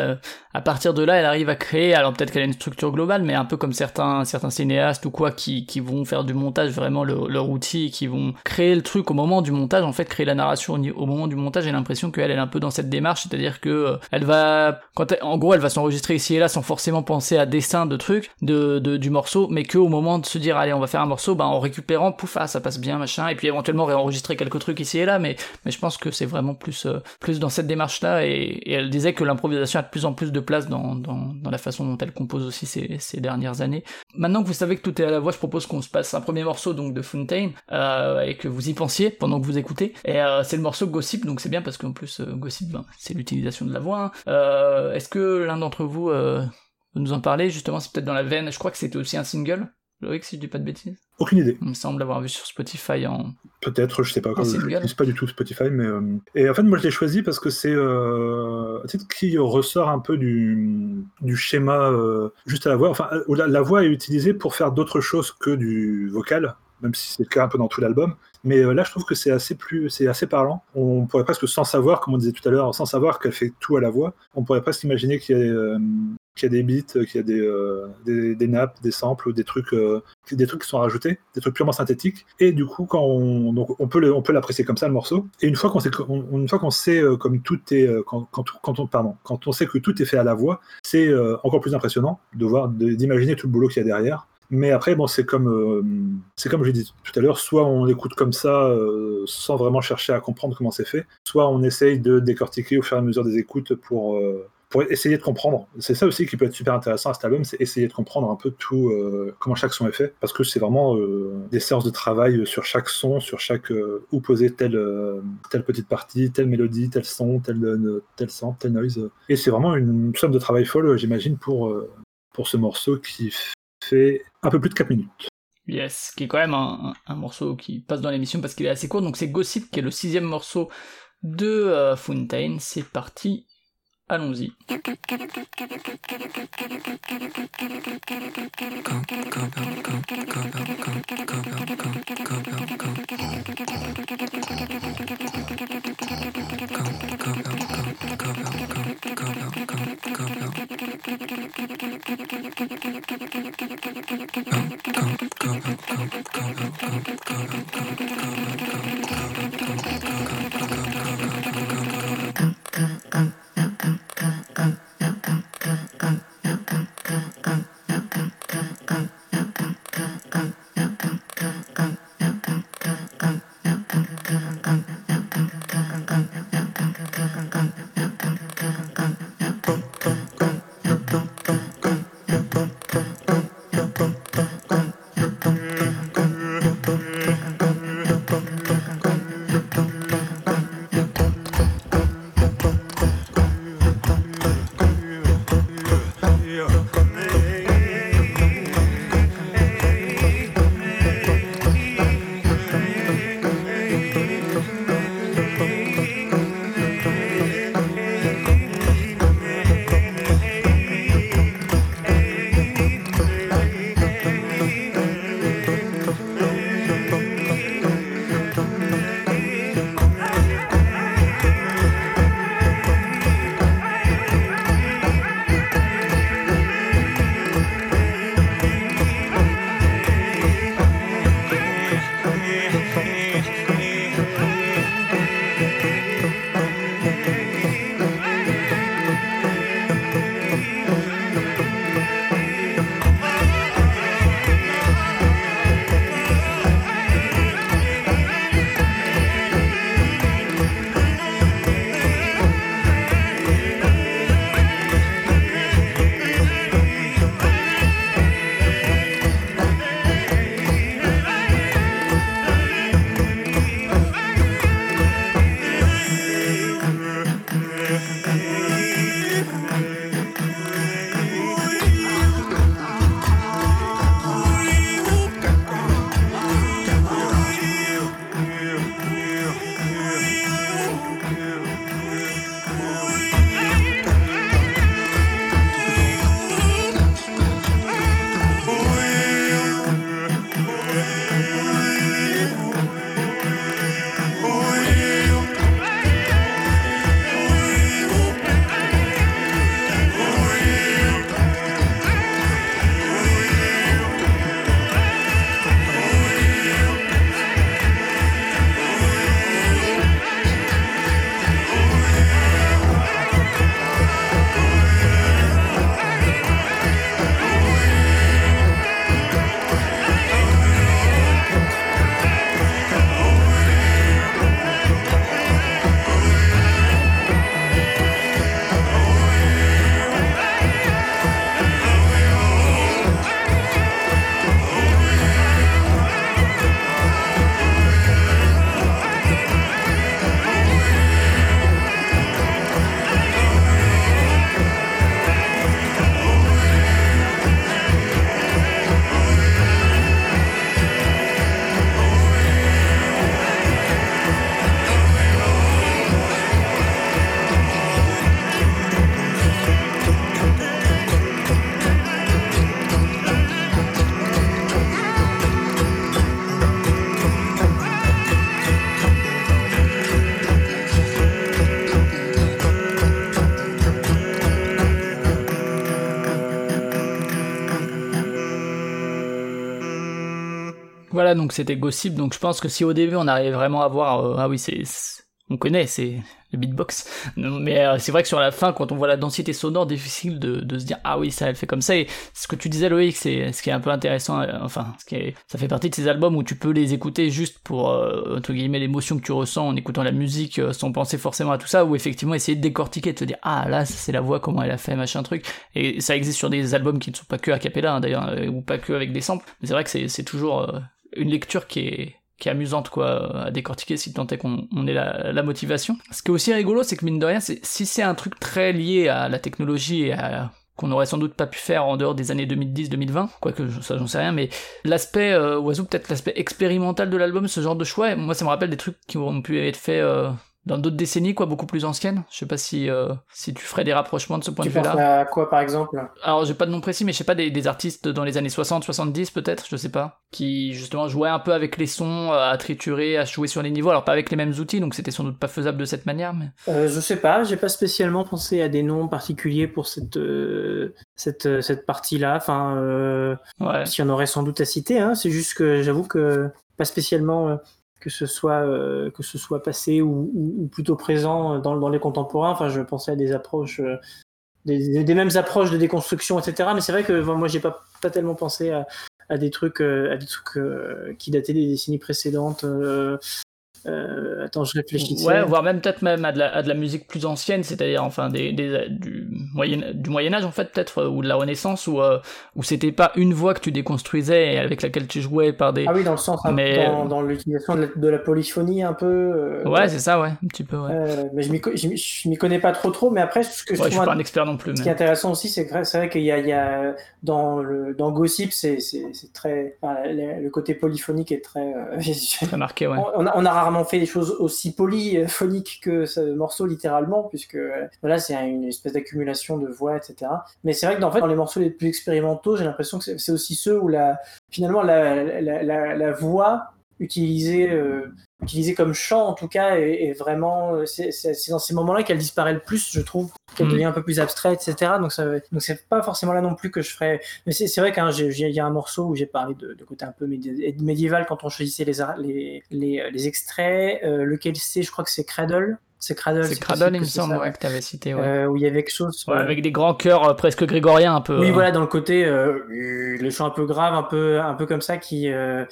à partir de là, elle arrive à créer. Alors peut-être qu'elle a une structure globale, mais un peu comme certains certains cinéastes ou quoi qui, qui vont faire du montage vraiment leur, outil, qui vont créer le truc au moment du montage. En fait, créer la narration au, moment du montage. J'ai l'impression qu'elle elle est un peu dans cette démarche, c'est-à-dire que euh, elle va, en gros, elle va s'enregistrer ici et là sans forcément penser à dessin de trucs de, de du morceau, mais que au moment de se dire allez, on va faire un morceau, bah en récupérant, pouf, ah, ça passe bien, machin, et puis éventuellement réenregistrer quelques trucs ici et là, mais, mais je pense que c'est vraiment plus, euh, plus dans cette démarche-là, et, elle disait que l'improvisation a de plus en plus de place dans, dans, la façon dont elle compose aussi ces, ces, dernières années. Maintenant que vous savez que tout est à la voix, je propose qu'on se passe un premier morceau donc de Fontaine, euh, et que vous y pensiez pendant que vous écoutez, et euh, c'est le morceau Gossip, donc c'est bien parce qu'en plus euh, Gossip, ben, c'est l'utilisation de la voix. Hein. Est-ce que l'un d'entre vous nous en parler justement, c'est peut-être dans la veine, je crois que c'était aussi un single Loïc, si je dis pas de bêtises Aucune idée. Il me semble l'avoir vu sur Spotify en. Peut-être, je sais pas. je n'utilise pas du tout Spotify, mais. Euh, et en fait, moi, je l'ai choisi parce que c'est euh, un titre qui ressort un peu du, du schéma euh, juste à la voix. Enfin, la, la voix est utilisée pour faire d'autres choses que du vocal, même si c'est le cas un peu dans tout l'album. Mais là, je trouve que c'est assez plus, c'est assez parlant. On pourrait presque, sans savoir, comme on disait tout à l'heure, sans savoir qu'elle fait tout à la voix, on pourrait presque imaginer qu'il y a qu'il y a des beats, qu'il y a des, euh, des, des, nappes, des samples, des trucs, euh, des trucs qui sont rajoutés, des trucs purement synthétiques. Et du coup, quand on, donc on peut on peut l'apprécier comme ça le morceau. Et une fois qu'on sait, une fois qu'on sait euh, comme tout est, euh, quand, quand, quand, on, pardon, quand on sait que tout est fait à la voix, c'est euh, encore plus impressionnant de voir, d'imaginer tout le boulot qu'il y a derrière. Mais après, bon, c'est comme, c'est comme je l'ai dit tout à l'heure, soit on l'écoute comme ça, sans vraiment chercher à comprendre comment c'est fait, soit on essaye de décortiquer au fur et à mesure des écoutes pour pour essayer de comprendre. C'est ça aussi qui peut être super intéressant à cet album, c'est essayer de comprendre un peu tout, euh, comment chaque son est fait, parce que c'est vraiment euh, des séances de travail sur chaque son, sur chaque euh, où poser telle, telle petite partie, telle mélodie, tel son, tel, tel son, tel noise. Et c'est vraiment une somme de travail folle, j'imagine, pour, pour ce morceau qui fait un peu plus de 4 minutes. Yes, qui est quand même un, un morceau qui passe dans l'émission parce qu'il est assez court. Donc c'est Gossip qui est le sixième morceau de Fountain. C'est parti, Allons-y. Donc c'était Gossip. Donc je pense que si au début on arrivait vraiment à voir, ah oui, c'est, on connaît, c'est le beatbox. Mais euh, c'est vrai que sur la fin, quand on voit la densité sonore, difficile de, de, se dire ah oui ça elle fait comme ça. Et ce que tu disais Loïc, c'est ce qui est un peu intéressant. Euh, enfin, ce qui est, ça fait partie de ces albums où tu peux les écouter juste pour euh, entre guillemets l'émotion que tu ressens en écoutant la musique, sans penser forcément à tout ça, ou effectivement essayer de décortiquer, de te dire ah là c'est la voix comment elle a fait machin truc. Et ça existe sur des albums qui ne sont pas que a cappella hein, d'ailleurs, ou pas que avec des samples. Mais c'est vrai que c'est toujours une lecture qui est qui est amusante quoi à décortiquer si tant est qu'on on ait la, motivation. Ce qui est aussi rigolo, c'est que mine de rien, si c'est un truc très lié à la technologie et à qu'on aurait sans doute pas pu faire en dehors des années 2010-2020, quoique ça j'en sais rien, mais l'aspect euh, oiseau, peut-être l'aspect expérimental de l'album, ce genre de choix, moi ça me rappelle des trucs qui ont pu être faits euh, dans d'autres décennies, quoi, beaucoup plus anciennes. Je sais pas si euh, si tu ferais des rapprochements de ce point de vue-là. Tu à quoi, par exemple? Alors, j'ai pas de nom précis, mais je sais pas des, des artistes dans les années 60, 70 peut-être, je sais pas, qui justement jouaient un peu avec les sons, euh, à triturer, à jouer sur les niveaux. Alors pas avec les mêmes outils, donc c'était sans doute pas faisable de cette manière. Mais... Euh, je sais pas, j'ai pas spécialement pensé à des noms particuliers pour cette euh, cette cette partie-là. Enfin, euh, ouais. s'il y en aurait sans doute à citer. Hein. C'est juste que j'avoue que pas spécialement que ce soit euh, que ce soit passé ou, plutôt présent dans, les contemporains. Enfin, je pensais à des approches, euh, des, mêmes approches de déconstruction, etc. Mais c'est vrai que moi, j'ai pas pas tellement pensé à, des trucs, euh, à des trucs qui dataient des décennies précédentes. Euh, attends, je réfléchis. Ouais, voire même peut-être même à de, la, à de, la, musique plus ancienne, c'est-à-dire enfin des, des, du moyen du Moyen Âge en fait peut-être euh, ou de la Renaissance où euh, où c'était pas une voix que tu déconstruisais et avec laquelle tu jouais par des. Ah oui, dans le sens mais dans, dans l'utilisation de, la, de, la polyphonie un peu. Euh, ouais, c'est ça, ouais, un petit peu. Ouais. mais je m'y connais pas trop trop, mais après ce que je, ouais, je suis pas un expert non plus. Ce mais... qui est intéressant aussi, c'est que c'est vrai qu'il y a, il y a dans le dans Gossip, c'est très enfin, le, le, côté polyphonique est très. très marqué, ouais. On a, on a rarement fait des choses aussi aussi polyphonique que ce morceau littéralement, puisque voilà, c'est une espèce d'accumulation de voix, etc. Mais c'est vrai que dans, les morceaux les plus expérimentaux, j'ai l'impression que c'est aussi ceux où la, finalement la voix utilisée, euh, utilisée comme chant en tout cas est, est vraiment c'est dans ces moments-là qu'elle disparaît le plus je trouve qu'elle Mhm. devient un peu plus abstraite etc donc ça donc c'est pas forcément là non plus que je ferais mais c'est vrai qu'il y a un morceau où j'ai parlé de, de, côté un peu médi médiéval quand on choisissait les les, les, les extraits euh, lequel c'est? Je crois que c'est Cradle c'est Cradle. C'est Cradle, il me semble, ça, ouais, que tu avais cité. Ouais. Euh, où il y avait quelque chose. Ouais, avec des grands chœurs euh, presque grégoriens, un peu. Oui, euh... voilà, dans le côté, euh, les chants un peu graves, un peu, un peu comme ça, qui, euh,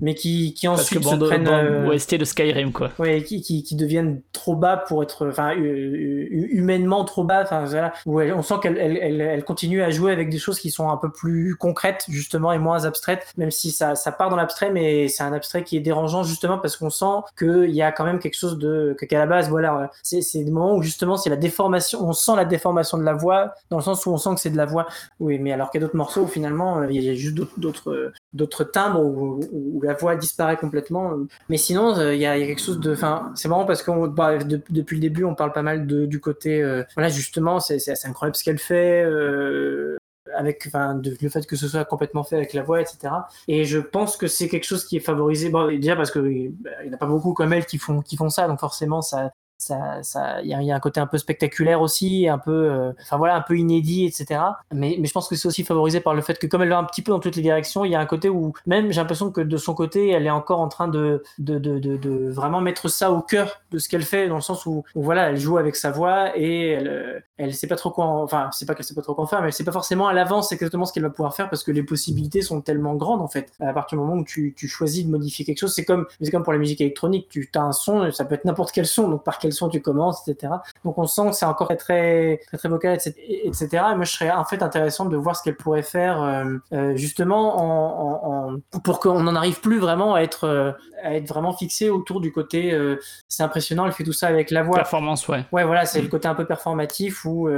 mais qui, qui ensuite Parce que se prennent euh, OST de Skyrim quoi. Ouais, qui, qui, qui deviennent trop bas pour être enfin humainement trop bas enfin voilà on sent qu'elle elle, elle, elle, continue à jouer avec des choses qui sont un peu plus concrètes justement et moins abstraites même si ça ça part dans l'abstrait mais c'est un abstrait qui est dérangeant justement parce qu'on sent qu'il y a quand même quelque chose de qu'à la base voilà c'est c'est des moments où justement c'est la déformation on sent la déformation de la voix dans le sens où on sent que c'est de la voix oui mais alors qu'il y a d'autres morceaux où finalement il y a juste d'autres d'autres timbres où, la voix disparaît complètement. Mais sinon, il euh, y, a, y, a, quelque chose de. Enfin, c'est marrant parce que bah, de, depuis le début, on parle pas mal de, du côté. Euh, voilà, justement, c'est assez incroyable ce qu'elle fait. Euh, avec le fait que ce soit complètement fait avec la voix, etc. Et je pense que c'est quelque chose qui est favorisé, déjà parce que il n'y en a pas beaucoup comme elle qui font, qui font ça, donc forcément ça, ça ça il y, a un côté un peu spectaculaire aussi un peu euh, enfin voilà un peu inédit etc mais je pense que c'est aussi favorisé par le fait que comme elle va un petit peu dans toutes les directions il y a un côté où même j'ai l'impression que de son côté elle est encore en train de de, de, de, vraiment mettre ça au cœur de ce qu'elle fait dans le sens où, voilà elle joue avec sa voix et elle elle sait pas trop quoi en, enfin c'est pas qu'elle sait pas trop quoi en faire mais elle sait pas forcément à l'avance exactement ce qu'elle va pouvoir faire parce que les possibilités sont tellement grandes en fait. À partir du moment où tu, tu choisis de modifier quelque chose c'est comme c'est comme pour la musique électronique tu as un son ça peut être n'importe quel son donc par quel son tu commences, etc. Donc on sent que c'est encore très très très, vocal, etc.. Et moi, je serais en fait intéressant de voir ce qu'elle pourrait faire euh, euh, justement en, en, en pour qu'on n'en arrive plus vraiment à être euh, à être vraiment fixé autour du côté. euh, c'est impressionnant, elle fait tout ça avec la voix. Performance, ouais. Ouais, voilà, c'est le côté un peu performatif ou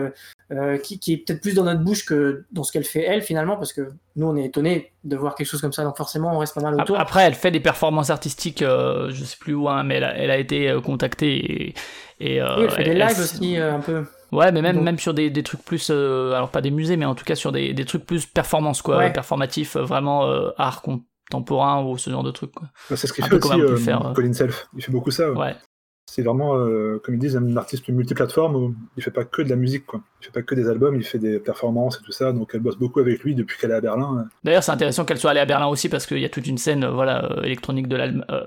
euh, qui, qui, est peut-être plus dans notre bouche que dans ce qu'elle fait elle finalement, parce que nous on est étonné de voir quelque chose comme ça, donc forcément on reste pas mal autour. Après, elle fait des performances artistiques, euh, je sais plus où, hein, mais elle a, elle a été contactée et, et oui, elle fait des lives aussi euh, un peu. Ouais, mais même, donc... même sur des, des trucs plus, euh, alors pas des musées, mais en tout cas sur des, des trucs plus performance, quoi, ouais. performatif, vraiment euh, art contemporain ou ce genre de trucs, quoi. c'est ce qu'il fait aussi, euh, faire, Colin Self. Il fait beaucoup ça. Ouais. C'est vraiment, euh, comme ils disent, un artiste multiplateforme où il fait pas que de la musique, quoi. Il fait pas que des albums, il fait des performances et tout ça. Donc elle bosse beaucoup avec lui depuis qu'elle est à Berlin. D'ailleurs, c'est intéressant qu'elle soit allée à Berlin aussi parce qu'il y a toute une scène, euh, voilà, euh, électronique de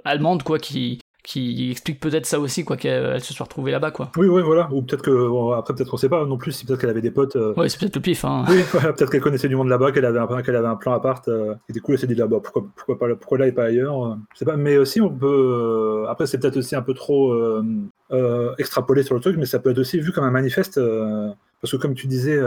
l'allemande, quoi, qui qui explique peut-être ça aussi, quoi, qu'elle se soit retrouvée là-bas, quoi. Oui, oui, voilà. Ou peut-être que, après, peut-être qu'on sait pas non plus, si peut-être qu'elle avait des potes. Euh... Ouais, c'est peut-être le pif, hein. Oui, voilà, peut-être qu'elle connaissait du monde là-bas, qu'elle avait un, qu'elle avait un plan à part, euh, et du coup, elle s'est dit là, bah, pourquoi, pourquoi, pas, pourquoi là et pas ailleurs euh, Je sais pas, mais aussi, on peut. Euh, après, c'est peut-être aussi un peu trop euh, euh, extrapolé sur le truc, mais ça peut être aussi vu comme un manifeste, parce que comme tu disais,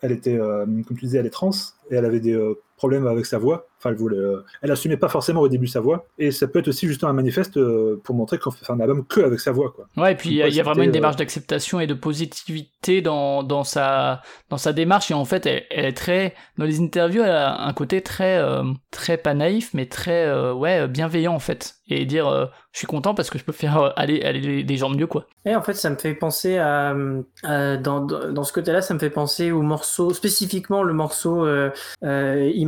elle était, comme tu disais, elle est trans, et elle avait des problème avec sa voix. Enfin, elle voulait, euh, elle assumait pas forcément au début sa voix. Et ça peut être aussi justement un manifeste euh, pour montrer qu'on fait un album que avec sa voix, quoi. Ouais, et puis il y, a vraiment une démarche d'acceptation et de positivité dans, dans sa dans sa démarche. Et en fait, elle, est très dans les interviews, elle a un côté très euh, très pas naïf, mais très ouais bienveillant en fait. Et dire je suis content parce que je peux faire aller aller des gens mieux, quoi. Et en fait, ça me fait penser à, dans, dans ce côté-là, ça me fait penser au morceau spécifiquement le morceau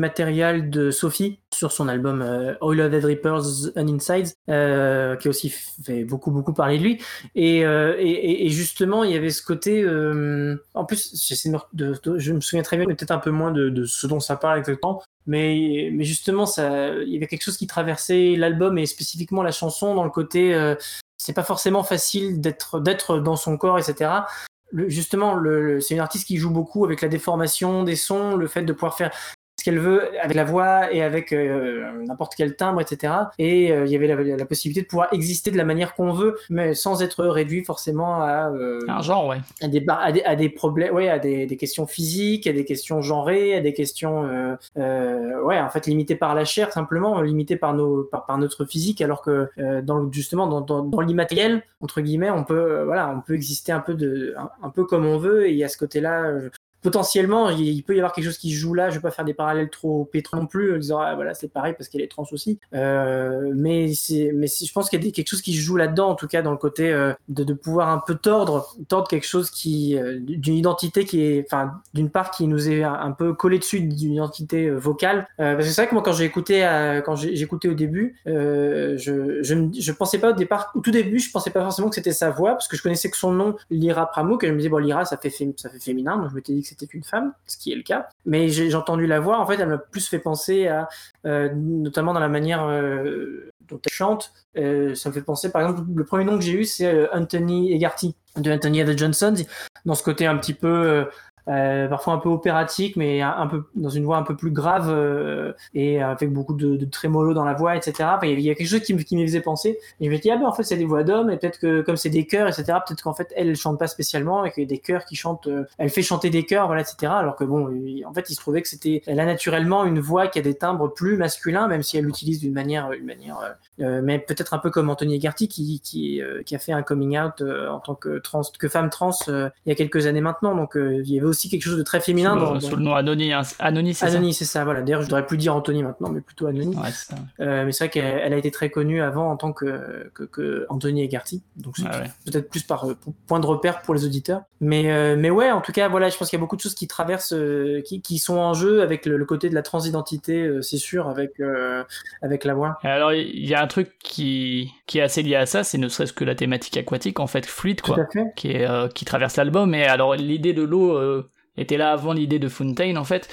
matériel de Sophie sur son album euh, All of the Reapers and Insides, euh, qui aussi fait beaucoup beaucoup parler de lui. Et, euh, et, justement, il y avait ce côté. Euh, en plus, de, de, je me souviens très bien, peut-être un peu moins de, de, ce dont ça parle exactement. Mais, mais justement, ça, il y avait quelque chose qui traversait l'album et spécifiquement la chanson dans le côté. Euh, c'est pas forcément facile d'être d'être dans son corps, etc. Justement, le, c'est une artiste qui joue beaucoup avec la déformation des sons, le fait de pouvoir faire ce qu'elle veut avec la voix et avec euh, n'importe quel timbre, etc. Et euh, il y avait la, possibilité de pouvoir exister de la manière qu'on veut, mais sans être réduit forcément à euh, un genre, ouais, à des, à des, à des problèmes, ouais, à des, des, questions physiques, à des questions genrées, à des questions, ouais, en fait limitées par la chair simplement, limitées par nos, par, par notre physique, alors que dans justement dans, dans, dans l'immatériel entre guillemets, on peut, voilà, on peut exister un peu de, un, un peu comme on veut, et à ce côté-là, potentiellement, il, peut y avoir quelque chose qui joue là. Je vais pas faire des parallèles trop pétrants non plus, en disant ah, voilà c'est pareil parce qu'elle est trans aussi. Euh, mais mais je pense qu'il y a quelque chose qui joue là-dedans, en tout cas dans le côté euh, de, de, pouvoir un peu tordre, tordre quelque chose qui euh, d'une identité qui est, enfin d'une part qui nous est un, peu collé dessus d'une identité euh, vocale. Euh, parce que c'est vrai que moi quand j'ai écouté, quand j'ai écouté au début, je, je, je pensais pas au départ, au tout début, je pensais pas forcément que c'était sa voix parce que je connaissais que son nom, Lyra Pramouk, et je me disais bon Lyra ça fait ça fait féminin, donc je m'étais dit c'était une femme, ce qui est le cas. Mais j'ai entendu la voix, en fait, elle m'a plus fait penser à, euh, notamment dans la manière euh, dont elle chante. Euh, ça me fait penser, par exemple, le premier nom que j'ai eu, c'est Anthony Egarty de Anthony Ada Johnson, dans ce côté un petit peu euh, euh, parfois un peu opératique, mais un, peu dans une voix un peu plus grave euh, et avec beaucoup de, de trémolo dans la voix, etc. Il y a quelque chose qui, qui m'y faisait penser. Et je me dis ah ben en fait c'est des voix d'hommes et peut-être que comme c'est des chœurs, etc. Peut-être qu'en fait elle, elle chante pas spécialement et qu'il y a des chœurs qui chantent, euh, elle fait chanter des chœurs, voilà, etc. Alors que bon, en fait il se trouvait que c'était, elle a naturellement une voix qui a des timbres plus masculins, même si elle l'utilise d'une manière, une manière, euh, mais peut-être un peu comme Anthony Egarty qui qui, qui a fait un coming out en tant que trans, que femme trans il y a quelques années maintenant. Donc il y avait aussi quelque chose de très féminin. Sous, dans, le, sous le nom Anony, hein. Anony c'est ça Anony, c'est ça, voilà. D'ailleurs, je devrais plus dire Anthony maintenant, mais plutôt Anony. Ouais, euh, mais c'est vrai qu'elle a été très connue avant en tant que, que, que Anthony Egarty. Donc, c'est ouais, peut-être plus par point de repère pour les auditeurs. Mais, euh, mais ouais, en tout cas, voilà, je pense qu'il y a beaucoup de choses qui traversent, euh, qui, qui sont en jeu avec le, le côté de la transidentité, euh, c'est sûr, avec, euh, avec la voix. Alors, il y a un truc qui, qui est assez lié à ça, c'est ne serait-ce que la thématique aquatique, en fait, fluide, quoi. Qui, est, qui traverse l'album. Et alors, l'idée de l'eau était là avant l'idée de Fontaine en fait.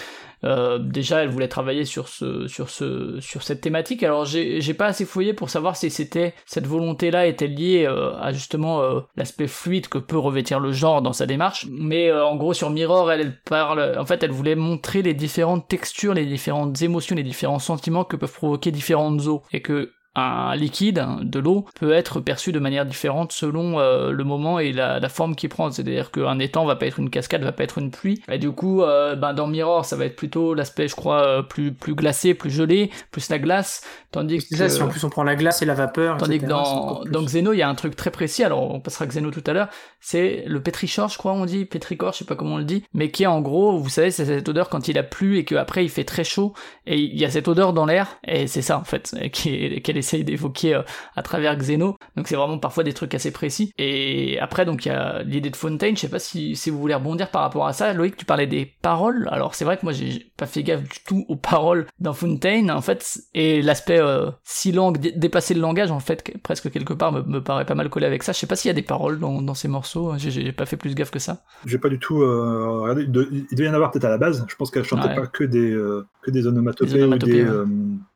Euh, déjà, elle voulait travailler sur ce, sur ce, sur cette thématique. Alors, j'ai, pas assez fouillé pour savoir si c'était cette volonté-là était liée euh, à justement euh, l'aspect fluide que peut revêtir le genre dans sa démarche. Mais euh, en gros, sur Mirror, elle, elle, parle, en fait, elle voulait montrer les différentes textures, les différentes émotions, les différents sentiments que peuvent provoquer différentes eaux, et que un liquide, de l'eau, peut être perçu de manière différente selon euh, le moment et la, la forme qu'il prend. C'est-à-dire qu'un étang va pas être une cascade, va pas être une pluie. Et du coup, euh, ben dans Mirror, ça va être plutôt l'aspect, je crois, euh, plus plus glacé, plus gelé, plus la glace. Tandis que ça, si en plus on prend la glace et la vapeur. Tandis etc., que dans dans Xeno, il y a un truc très précis. Alors on passera à Xeno tout à l'heure. C'est le pétrichor, je crois, on dit pétrichor, je sais pas comment on le dit, mais qui est en gros, vous savez, c'est cette odeur quand il a plu et qu'après il fait très chaud et il y a cette odeur dans l'air et c'est ça en fait, qui est, essaye d'évoquer euh, à travers Xeno. Donc c'est vraiment parfois des trucs assez précis. Et après, donc il y a l'idée de Fontaine. Je sais pas si, si vous voulez rebondir par rapport à ça. Loïc, tu parlais des paroles. Alors c'est vrai que moi j'ai pas fait gaffe du tout aux paroles dans Fontaine, en fait. Et l'aspect euh, si langue, dépasser le langage, en fait, presque quelque part, me, me, paraît pas mal collé avec ça. Je sais pas s'il y a des paroles dans, dans ces morceaux. J'ai pas fait plus gaffe que ça. J'ai pas du tout euh, regardé. Il devait y en avoir peut-être à la base. Je pense qu'elle chantait pas que des, euh, que des onomatopées, ou, des,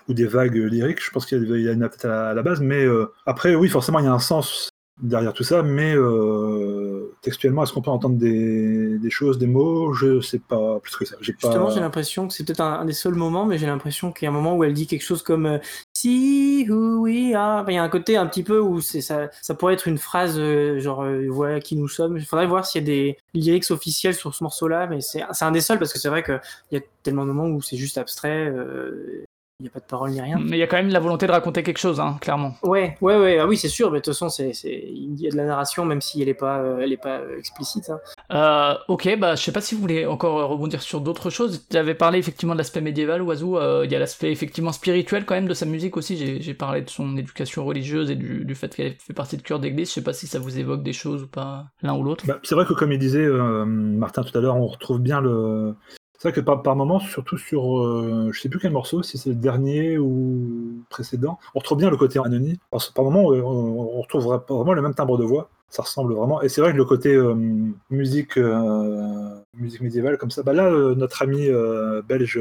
ou, des, vagues lyriques. Je pense qu'il y a peut-être à, la base. Mais après, oui, forcément, il y a un sens derrière tout ça, mais euh, textuellement, est-ce qu'on peut entendre des, choses, des mots? Je sais pas plus que ça. Justement, j'ai l'impression que c'est peut-être un, des seuls moments, mais j'ai l'impression qu'il y a un moment où elle dit quelque chose comme euh, Si who we are. Il y a un côté un petit peu où ça pourrait être une phrase euh, genre voilà qui nous sommes. Il faudrait voir s'il y a des lyrics officiels sur ce morceau-là, mais c'est un des seuls parce que c'est vrai qu'il y a tellement de moments où c'est juste abstrait il n'y a pas de parole ni rien. Mais il y a quand même la volonté de raconter quelque chose, hein, clairement. Ouais, ouais, ouais, ah oui, c'est sûr, mais de toute façon, c'est, il y a de la narration, même si elle n'est pas, euh, elle est pas euh, explicite. Hein. Euh, ok, bah, je sais pas si vous voulez encore rebondir sur d'autres choses. Tu avais parlé effectivement de l'aspect médiéval, Oiseau. Il y a l'aspect effectivement spirituel quand même de sa musique aussi. J'ai, parlé de son éducation religieuse et du, fait qu'elle fait partie de cœur d'église. Je sais pas si ça vous évoque des choses ou pas, l'un ou l'autre. Bah, c'est vrai que comme il disait Martin tout à l'heure, on retrouve bien le, c'est vrai que par, moment, surtout sur, euh, je sais plus quel morceau, si c'est le dernier ou précédent, on retrouve bien le côté anonyme. Par moment, euh, on, on retrouve vraiment le même timbre de voix. Ça ressemble vraiment. Et c'est vrai que le côté euh, musique, musique médiévale comme ça, bah là, notre ami belge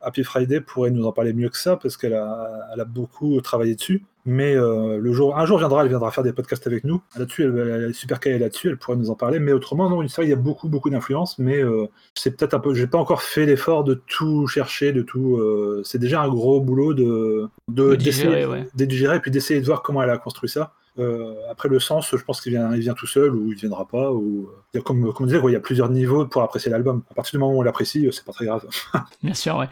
Happy Friday pourrait nous en parler mieux que ça parce qu'elle a, elle a beaucoup travaillé dessus. Mais euh, le jour, un jour viendra, elle viendra faire des podcasts avec nous. Là-dessus, elle, est super calée là-dessus, elle pourrait nous en parler. Mais autrement, non, c'est vrai qu'il y a beaucoup, beaucoup d'influence. Mais euh, c'est peut-être un peu. J'ai pas encore fait l'effort de tout chercher, de tout. Euh, c'est déjà un gros boulot de, de, digérer, et puis d'essayer de voir comment elle a construit ça. Après le sens, je pense qu'il vient, tout seul ou il viendra pas. Ou comme, comme dire, il y a plusieurs niveaux pour apprécier l'album. À partir du moment où on l'apprécie, c'est pas très grave. Bien sûr, ouais.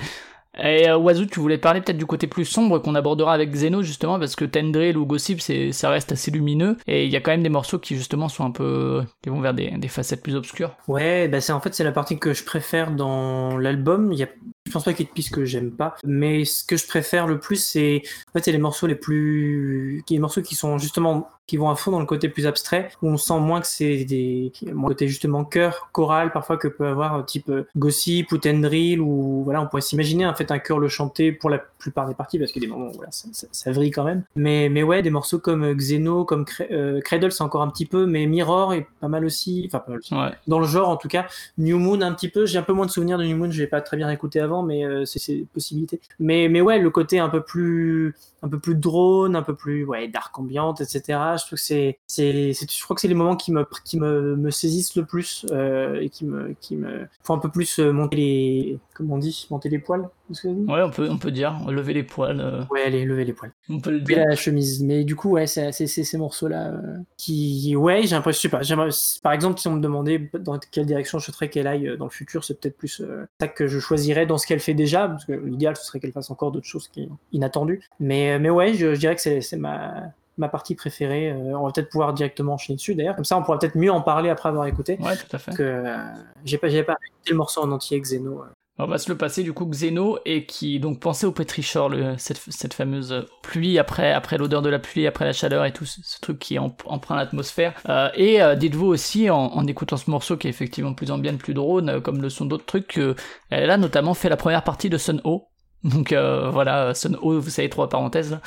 Et euh, tu voulais parler peut-être du côté plus sombre qu'on abordera avec Zeno justement parce que Tendril ou Gossip c'est ça reste assez lumineux et il y a quand même des morceaux qui justement sont un peu qui vont vers des, des facettes plus obscures. Ouais, bah c'est en fait c'est la partie que je préfère dans l'album. Y a je pense pas qu'il y ait de pistes que j'aime pas, mais ce que je préfère le plus, c'est en fait, c'est les morceaux les plus, les morceaux qui sont justement qui vont à fond dans le côté plus abstrait, où on sent moins que c'est des, moins côté justement chœur, choral, parfois que peut avoir type euh, gossip ou tendril, ou voilà, on pourrait s'imaginer en fait un chœur le chanter pour la plupart des parties, parce a des moments voilà, ça, ça, vrille quand même. Mais, mais ouais, des morceaux comme euh, Xeno, comme euh, Cradle, c'est encore un petit peu, mais Mirror est pas mal aussi, enfin pas mal aussi. Dans le genre en tout cas, New Moon un petit peu, j'ai un peu moins de souvenirs de New Moon, je l'ai pas très bien écouté avant mais euh, c'est possibilité. Mais, mais ouais, le côté un peu plus, un peu plus drone, un peu plus ouais, dark ambiante, etc. Je trouve que c'est, c'est, je crois que c'est les moments qui me, qui me, me saisissent le plus euh, et qui me, qui me font un peu plus euh, monter les, comment on dit, monter les poils. Ouais, on peut, on peut dire, lever les poils. Ouais, allez, lever les poils. On peut le dire. la chemise. Mais du coup, ouais, c'est ces morceaux-là qui, ouais, j'ai l'impression, je sais pas, par exemple, si on me demandait dans quelle direction je souhaiterais qu'elle aille dans le futur, c'est peut-être plus ça que je choisirais dans ce qu'elle fait déjà, parce que l'idéal, ce serait qu'elle fasse encore d'autres choses qui inattendues. Mais, mais ouais, je, dirais que c'est ma, ma partie préférée. Euh, on va peut-être pouvoir directement enchaîner dessus d'ailleurs. Comme ça, on pourra peut-être mieux en parler après avoir écouté. Ouais, tout à fait. Que euh, j'ai pas, pas écouté le morceau en entier, Xeno. Euh. On va se le passer du coup Xeno et qui donc pensait au pétrichor, le, cette, cette, fameuse pluie après après l'odeur de la pluie, après la chaleur et tout ce, truc qui empreint l'atmosphère. Euh, et euh, dites-vous aussi en, en, écoutant ce morceau qui est effectivement plus ambiant, plus drone, comme le sont d'autres trucs, qu'elle a notamment fait la première partie de Sun O, donc euh, voilà, Sun O, vous savez, trois parenthèses.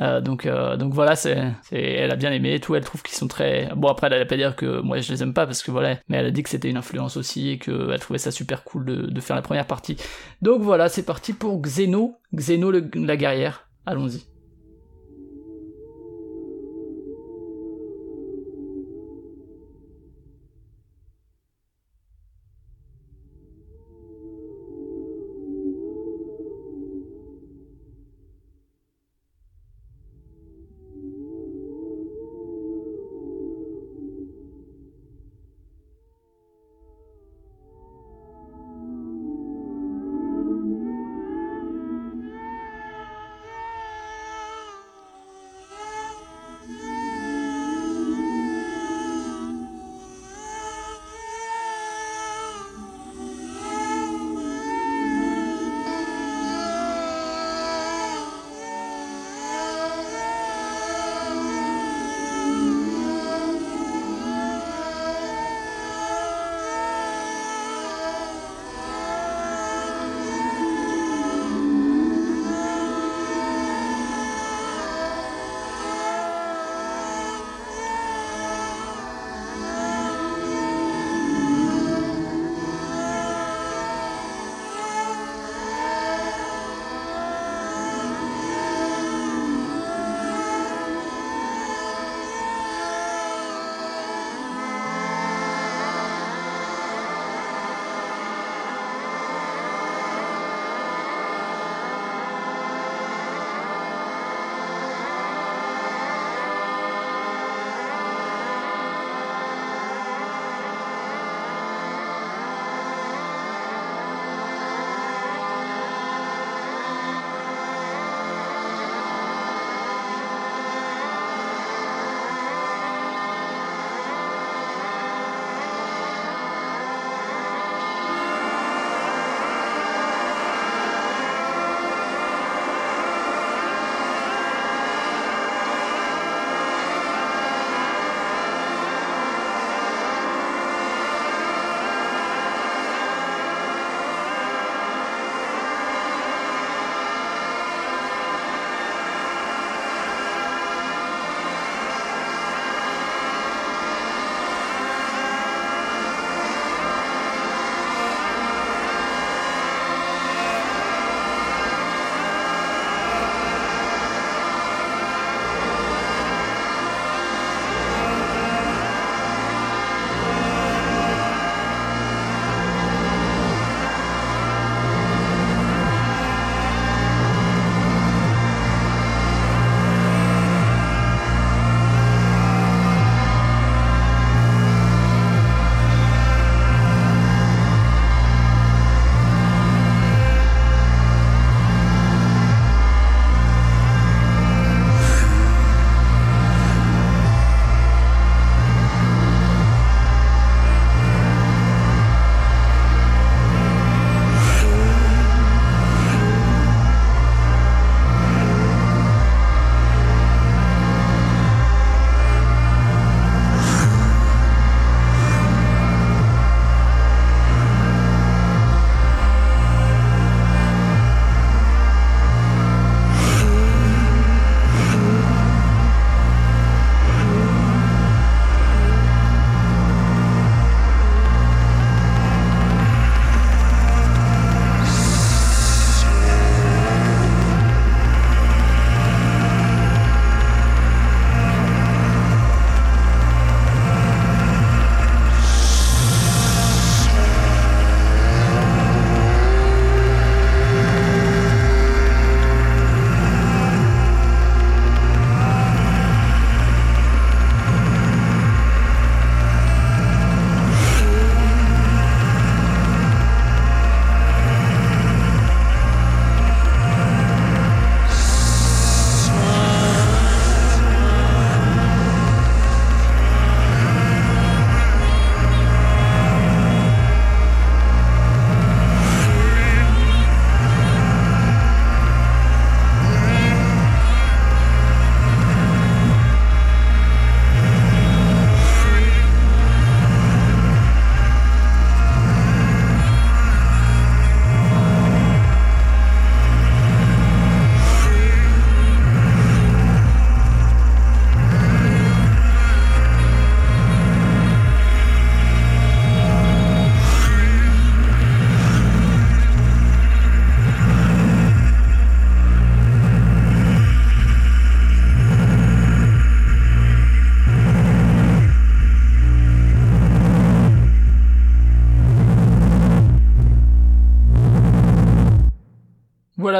Euh, donc, euh, donc voilà, elle a bien aimé et tout. Elle trouve qu'ils sont très. Bon, après, elle a pas dire que moi je les aime pas parce que voilà, mais elle a dit que c'était une influence aussi et qu'elle trouvait ça super cool de, faire la première partie. Donc voilà, c'est parti pour Xeno, Xeno la guerrière. Allons-y.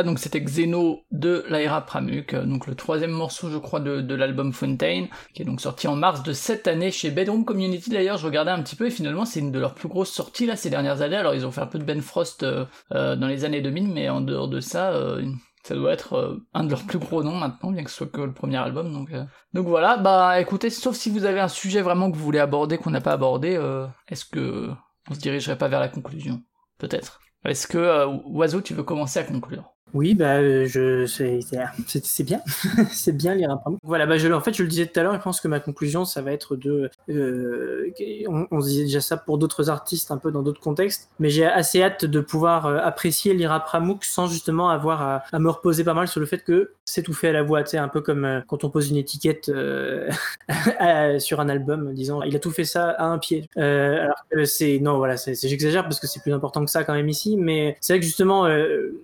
Donc c'était Xeno de Lyra Pramuk, euh, donc le troisième morceau, je crois, de, l'album Fontaine, qui est donc sorti en mars de cette année chez Bedroom Community. D'ailleurs, je regardais un petit peu et finalement, c'est une de leurs plus grosses sorties là ces dernières années. Alors, ils ont fait un peu de Ben Frost euh, euh, dans les années 2000, mais en dehors de ça, ça doit être un de leurs plus gros noms maintenant, bien que ce soit que le premier album. Donc, voilà, bah écoutez, sauf si vous avez un sujet vraiment que vous voulez aborder qu'on n'a pas abordé, est-ce que on se dirigerait pas vers la conclusion? Peut-être. Est-ce que Oiseau, tu veux commencer à conclure? Oui, bah, euh, je, c'est, c'est, c'est bien, c'est bien lire un Pramuk. Voilà, bah, en fait, je le disais tout à l'heure, je pense que ma conclusion, ça va être de, euh, on, on disait déjà ça pour d'autres artistes, un peu dans d'autres contextes, mais j'ai assez hâte de pouvoir euh, apprécier Lyra Pramuk sans justement avoir à, me reposer pas mal sur le fait que c'est tout fait à la voix, sais, un peu comme quand on pose une étiquette sur un album, disant il a tout fait ça à un pied. Euh, alors que c'est, non, voilà, c'est, c'est, j'exagère parce que c'est plus important que ça quand même ici, mais c'est vrai que justement,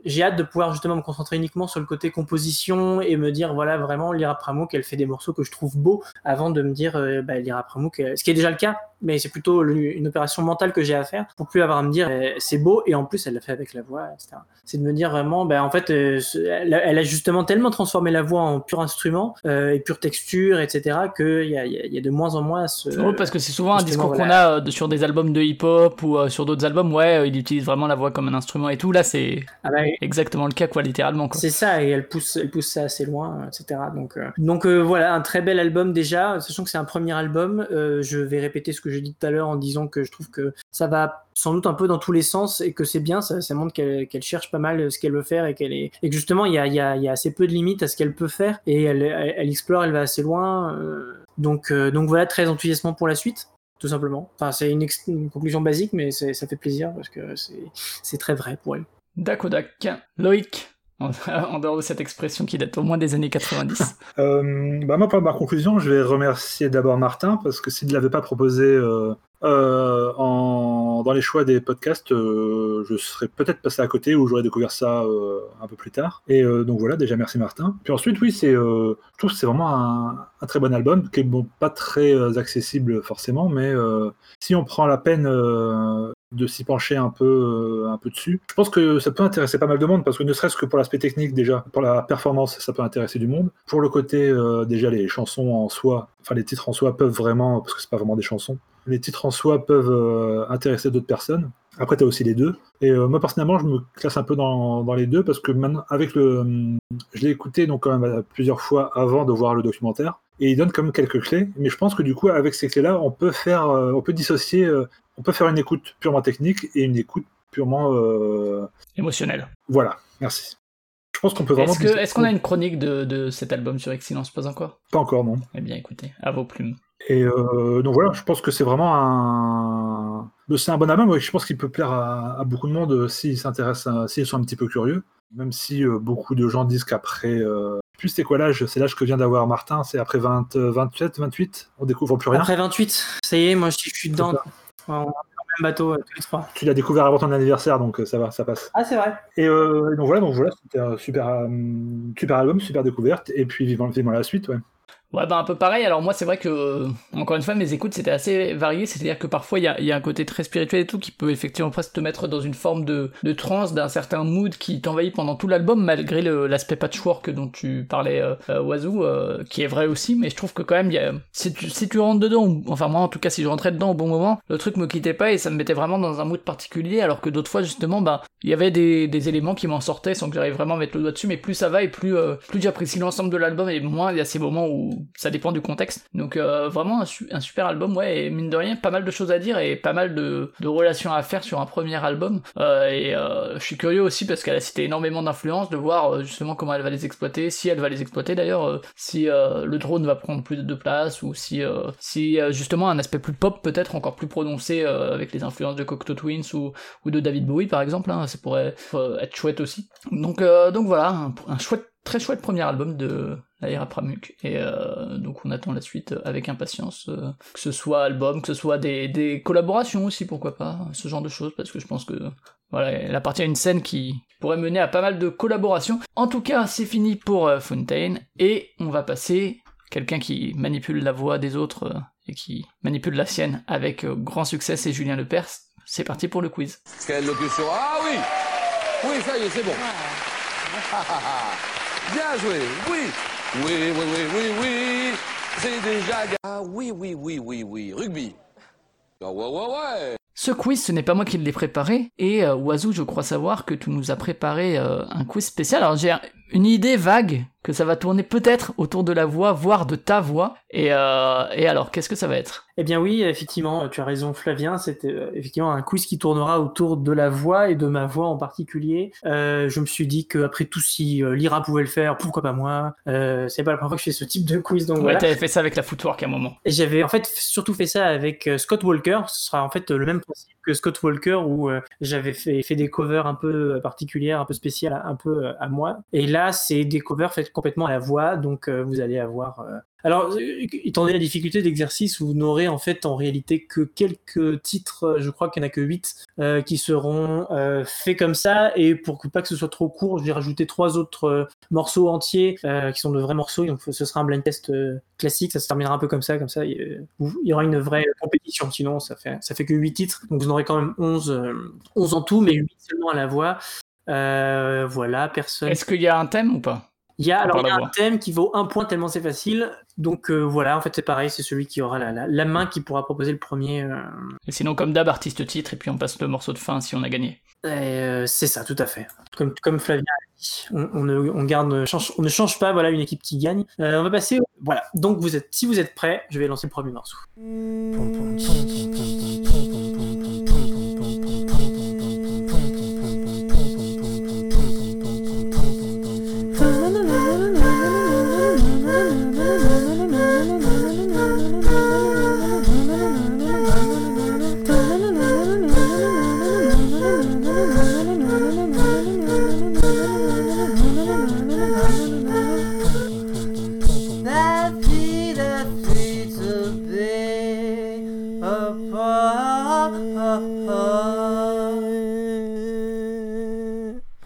j'ai hâte de pouvoir justement me concentrer uniquement sur le côté composition et me dire voilà vraiment Lyra Pramuk elle fait des morceaux que je trouve beaux avant de me dire euh, bah, Lyra Pramuk ce qui est déjà le cas mais c'est plutôt une opération mentale que j'ai à faire pour plus avoir à me dire eh, c'est beau et en plus elle l'a fait avec la voix etc c'est de me dire vraiment bah, en fait euh, elle, elle, a justement tellement transformé la voix en pur instrument euh, et pure texture etc qu'il y a, y, a, y a de moins en moins ce c'est drôle parce que c'est souvent un discours voilà. qu'on a euh, sur des albums de hip hop ou euh, sur d'autres albums ouais il utilise vraiment la voix comme un instrument et tout. Là c'est ah bah, exactement le cas quoi littéralement quoi. c'est ça et elle pousse elle pousse ça assez loin etc donc euh, donc euh, voilà un très bel album déjà. Sachant que c'est un premier album euh, je vais répéter ce que j'ai dit tout à l'heure en disant que je trouve que ça va sans doute un peu dans tous les sens et que c'est bien ça, montre qu'elle qu cherche pas mal ce qu'elle veut faire et qu'elle est et que justement il y a, assez peu de limites à ce qu'elle peut faire et elle, explore elle va assez loin donc donc voilà très enthousiasmant pour la suite tout simplement. Enfin, c'est une, une, conclusion basique, mais ça fait plaisir parce que c'est très vrai pour elle. Dakodak. Loïc, en dehors de cette expression qui date au moins des années 90 euh, bah Moi, pour ma conclusion, je vais remercier d'abord Martin, parce que s'il ne l'avait pas proposé euh, euh, dans les choix des podcasts, je serais peut-être passé à côté ou j'aurais découvert ça un peu plus tard. Et donc voilà, déjà merci Martin. Puis ensuite, oui, c'est, je trouve que c'est vraiment un, un, très bon album, qui est bon, pas très accessible forcément, mais si on prend la peine de s'y pencher un peu, un peu dessus. Je pense que ça peut intéresser pas mal de monde parce que ne serait-ce que pour l'aspect technique déjà, pour la performance, ça peut intéresser du monde. Pour le côté euh, déjà les chansons en soi, enfin les titres en soi peuvent vraiment, parce que c'est pas vraiment des chansons, les titres en soi peuvent euh, intéresser d'autres personnes. Après, tu as aussi les deux. Et euh, moi, personnellement, je me classe un peu dans, dans les deux parce que maintenant, avec le. Je l'ai écouté donc quand même plusieurs fois avant de voir le documentaire. Et il donne quand même quelques clés. Mais je pense que du coup, avec ces clés-là, on peut faire. Euh, on peut dissocier. Euh, on peut faire une écoute purement technique et une écoute purement. émotionnelle. Voilà, merci. Je pense qu'on peut vraiment. Est-ce qu'on est qu a une chronique de, de cet album sur Excellence? Pas encore? Pas encore, non. Eh bien, écoutez, à vos plumes. Et donc voilà, je pense que c'est vraiment un. C'est un bon album, je pense qu'il peut plaire à, à, beaucoup de monde s'ils s'intéressent, s'ils sont un petit peu curieux. Même si euh, beaucoup de gens disent qu'après. Euh... Plus c'est quoi l'âge C'est l'âge que vient d'avoir Martin, c'est après 20, 27, 28 On découvre plus rien Après 28, ça y est, moi je suis dedans. Le même bateau euh, tous les trois. Tu l'as découvert avant ton anniversaire, donc euh, ça va, ça passe. Ah, c'est vrai. Et euh, donc voilà, donc voilà c'était un super, euh, super album, super découverte, et puis vivant la suite, ouais. Ouais, bah un peu pareil. Alors moi, c'est vrai que, euh, encore une fois, mes écoutes, c'était assez varié. C'est-à-dire que parfois, il y a, y a, un côté très spirituel et tout qui peut effectivement presque te mettre dans une forme de, de d'un certain mood qui t'envahit pendant tout l'album, malgré l'aspect patchwork dont tu parlais, euh, Oiseau, euh, qui est vrai aussi. Mais je trouve que quand même, y a, si, tu, rentres dedans, enfin moi en tout cas, si je rentrais dedans au bon moment, le truc me quittait pas et ça me mettait vraiment dans un mood particulier, alors que d'autres fois, justement, bah, il y avait des, des éléments qui m'en sortaient sans que j'arrive vraiment à mettre le doigt dessus, mais plus ça va et plus, euh, plus j'apprécie l'ensemble de l'album et moins il y a ces moments où ça dépend du contexte donc euh, vraiment un, su un, super album, ouais, et mine de rien, pas mal de choses à dire et pas mal de, de relations à faire sur un premier album. Euh, et euh, je suis curieux aussi parce qu'elle a cité énormément d'influences, de voir euh, justement comment elle va les exploiter, si elle va les exploiter d'ailleurs, euh, si le drone va prendre plus de place ou si, si justement un aspect plus pop peut-être encore plus prononcé avec les influences de Cocteau Twins ou, ou de David Bowie par exemple, hein, ça pourrait être chouette aussi. Donc, donc voilà, un, un chouette très chouette premier album de Lyra Pramuk. Et euh, donc on attend la suite avec impatience euh, que ce soit album que ce soit des, des, collaborations aussi pourquoi pas ce genre de choses parce que je pense que voilà elle appartient à une scène qui pourrait mener à pas mal de collaborations. En tout cas c'est fini pour euh, Fontaine. Et on va passer quelqu'un qui manipule la voix des autres euh, et qui manipule la sienne avec euh, grand succès c'est Julien Lepers. C'est parti pour le quiz. Quelle locution. Ah oui! Oui ça y est c'est bon Bien joué, oui. Oui, oui, oui, oui, oui. C'est déjà... Ah oui, oui, oui, oui, oui. Rugby. Ah ouais, ouais, ouais. Ce quiz, ce n'est pas moi qui l'ai préparé, et euh, je crois savoir que tu nous as préparé euh, un quiz spécial. Alors j'ai une idée vague que ça va tourner peut-être autour de la voix, voire de ta voix. Et, euh, et alors, qu'est-ce que ça va être? Eh bien oui, effectivement, tu as raison Flavien, c'est euh, effectivement un quiz qui tournera autour de la voix et de ma voix en particulier. Euh, je me suis dit qu'après tout, si Lyra pouvait le faire, pourquoi pas moi? Euh, C'est pas la première fois que je fais ce type de quiz, donc Ouais, voilà. t'avais fait ça avec la footwork à un moment. J'avais en fait surtout fait ça avec Scott Walker. Ce sera en fait le même principe que Scott Walker où j'avais fait, fait des covers un peu particulières, un peu spéciales, un peu à moi. Et là, c'est des covers faits complètement à la voix, donc euh, vous allez avoir. euh, Alors, euh, étant donné la difficulté d'exercice, vous n'aurez en fait en réalité que quelques titres, je crois qu'il n'y en a que 8, euh, qui seront faits comme ça. Et pour que pas que ce soit trop court, je vais rajouter trois autres morceaux entiers qui sont de vrais morceaux. Donc ce sera un blind test classique, ça se terminera un peu comme ça, comme ça il y aura une vraie compétition. Sinon, ça fait ça fait que 8 titres, donc vous en aurez quand même 11, euh, 11 en tout, mais 8 seulement à la voix. Euh, voilà, personne. Est-ce qu'il y a un thème ou pas? Il y a, alors, il y a un thème qui vaut un point tellement c'est facile. Donc euh, voilà, en fait c'est pareil, c'est celui qui aura la, la, la main qui pourra proposer le premier. euh, Et sinon, comme d'hab, artiste titre, et puis on passe le morceau de fin si on a gagné. c'est ça, tout à fait. Comme, comme Flavien a dit, on, on ne, on garde, change, on ne change pas. Voilà, une équipe qui gagne. On va passer. au- Voilà. Donc vous êtes, si vous êtes prêts, je vais lancer le premier morceau.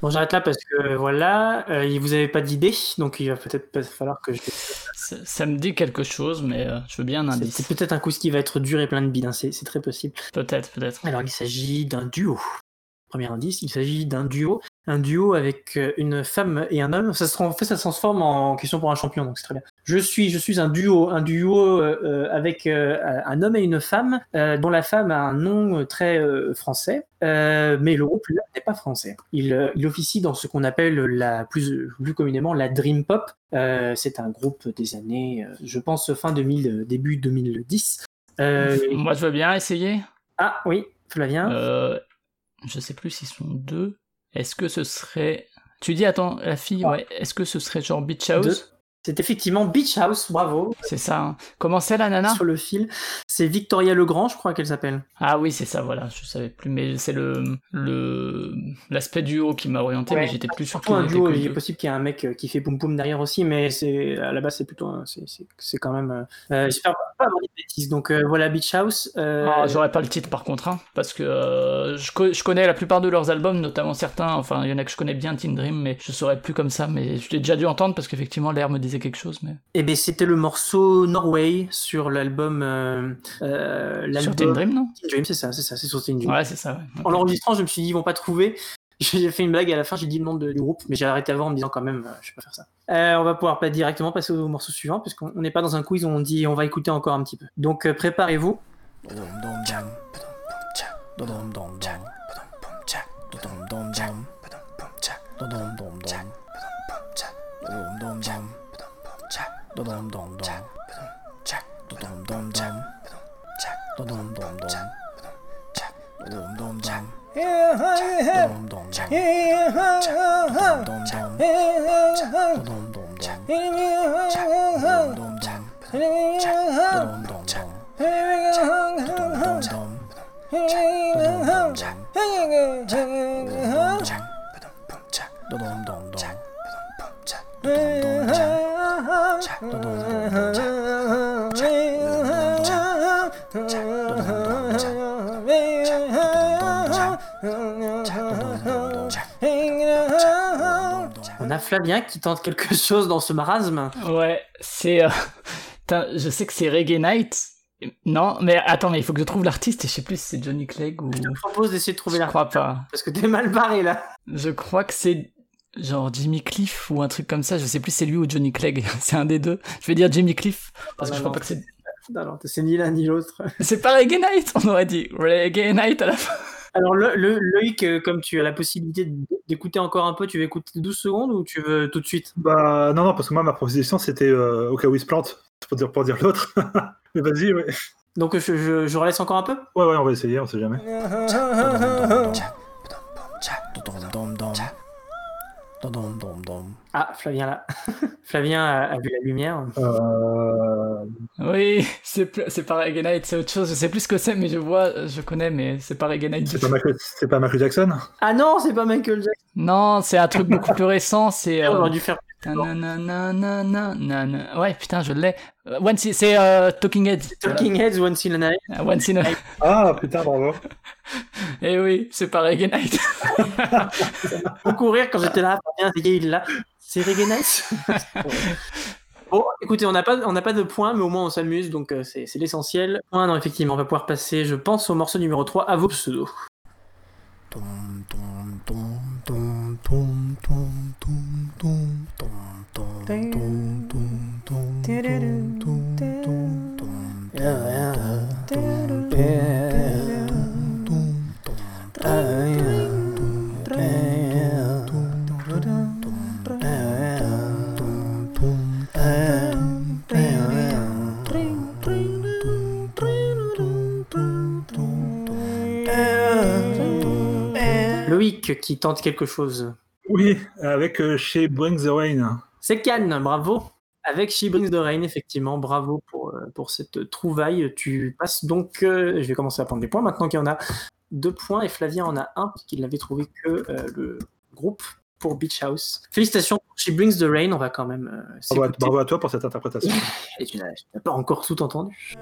Bon, j'arrête là parce que voilà, euh, vous avez pas d'idée, donc il va peut-être falloir que je. Ça, ça me dit quelque chose, mais euh, je veux bien un indice. c'est peut-être un coup qui va être dur et plein de bides, hein, c'est très possible. Peut-être, peut-être. Alors, il s'agit d'un duo. Premier indice, il s'agit d'un duo. Un duo avec euh, une femme et un homme. Ça se, en fait, ça se transforme en question pour un champion, donc c'est très bien. Je suis, je suis un duo, un duo euh, euh, avec euh, un homme et une femme, dont la femme a un nom très français, euh, mais le groupe n'est pas français. Il, il officie dans ce qu'on appelle la plus, plus communément la dream pop. Euh, c'est un groupe des années, je pense fin 2000, euh, début 2010. Euh, Moi, je veux bien essayer. ah oui, Flavien. Je sais plus s'ils sont deux. Est-ce que ce serait. Tu dis, attends, la fille, Ah. ouais. Est-ce que ce serait genre Beach House? C'est effectivement Beach House, bravo. C'est ça. hein. Comment c'est la nana Sur le fil, c'est Victoria Legrand, je crois qu'elle s'appelle. Ah oui, c'est ça, voilà. Je savais plus, mais c'est le le l'aspect duo qui m'a orienté, Ouais. mais j'étais plus sûr un qu'il duo, il est possible qu'il y ait un mec euh, qui fait poum poum derrière aussi, mais c'est à la base c'est plutôt c'est c'est- c'est quand même. Euh, euh, J'espère pas avoir dit de bêtises. Donc euh, voilà Beach House. euh, Ah, j'aurais pas le titre par contre, hein, parce que je, co- je connais la plupart de leurs albums, notamment certains, enfin il y en a que je connais bien, Teen Dream, mais je saurais plus comme ça, mais je l'ai déjà dû entendre parce qu'effectivement l'air me disait quelque chose, mais... Eh ben c'était le morceau Norway sur l'album. Euh, euh, Sur l'album- Teen Dream, non Teen Dream, c'est ça, c'est ça, c'est sur Teen Dream. Ouais, c'est ça, ouais. En l'enregistrant, je me suis dit ils vont pas trouver. J'ai fait une blague à la fin, j'ai dit le nom de- du groupe, mais j'ai arrêté avant en me disant quand même, euh, je vais pas faire ça. Euh, on va pouvoir pas directement passer au morceau suivant, parce qu'on on n'est pas dans un quiz où on dit on va écouter encore un petit peu. Donc euh, préparez-vous. 도돔돔돔 착 도돔돔돔 착 도돔돔돔 착 도돔돔돔 착 도돔돔돔 착 도돔돔돔 착 도돔돔돔 착 도돔돔돔 착 도돔돔돔 착 도돔돔돔 도돔돔 착 도돔돔돔 착 도돔돔돔 착 On a Flavien qui tente quelque chose dans ce marasme. Ouais, c'est... euh, je sais que c'est Reggae Night, non, mais attends, mais il faut que je trouve l'artiste, et je sais plus si c'est Johnny Clegg ou... Je te propose d'essayer de trouver Je la crois pas. parce que t'es mal barré là. Je crois que c'est genre Jimmy Cliff ou un truc comme ça. Je sais plus c'est lui ou Johnny Clegg. c'est un des deux. Je vais dire Jimmy Cliff parce que non, je crois non. pas que c'est. Non, non, c'est ni l'un ni l'autre. C'est pas Reggae Night. On aurait dit Reggae Night à la fin. Alors, le, le- Loïc, euh, comme tu as la possibilité d'écouter encore un peu, tu veux écouter 12 secondes ou tu veux tout de suite Bah non, non, parce que moi, ma proposition, c'était euh, au cas où il se plante, pour dire, pour dire l'autre. Mais vas-y, ouais. Donc, je, je, je relaisse encore un peu Ouais, ouais, on va essayer, on sait jamais. Ah, Flavien là. Flavien a, a vu la lumière. Euh... Oui, c'est pas Reggae c'est autre chose. Je sais plus ce que c'est, mais je vois, je connais, mais c'est pas Reggae. C'est pas, Michael... c'est pas Michael Jackson? Ah non, c'est pas Michael Jackson. Non, c'est un truc beaucoup plus récent. C'est. On euh, aurait dû faire. Ouais, putain, je l'ai. Euh, One Si- c'est euh, Talking Heads. Talking Heads, One in a Night. Euh, One a- Ah, putain, bravo. Eh oui, c'est pas Reggae Night. Faut courir quand j'étais là. C'est il là. C'est Reggae Night. Bon, écoutez, on n'a pas, on n'a pas de points, mais au moins on s'amuse, donc euh, c'est c'est l'essentiel. Point, non, effectivement, on va pouvoir passer, je pense, au morceau numéro 3, à vos pseudos. Loïc qui tente quelque chose. Oui, avec euh, chez Bring the Rain. C'est Cannes, bravo. Avec She Brings the Rain, effectivement, bravo pour, euh, pour cette trouvaille. Tu passes donc, euh, je vais commencer à prendre des points maintenant qu'il y en a deux points et Flavien en a un puisqu'il n'avait trouvé que euh, le groupe pour Beach House. Félicitations pour She Brings the Rain, on va quand même euh, Bravo à, bravo à toi pour cette interprétation. Et tu n'as tu n'as pas encore tout entendu.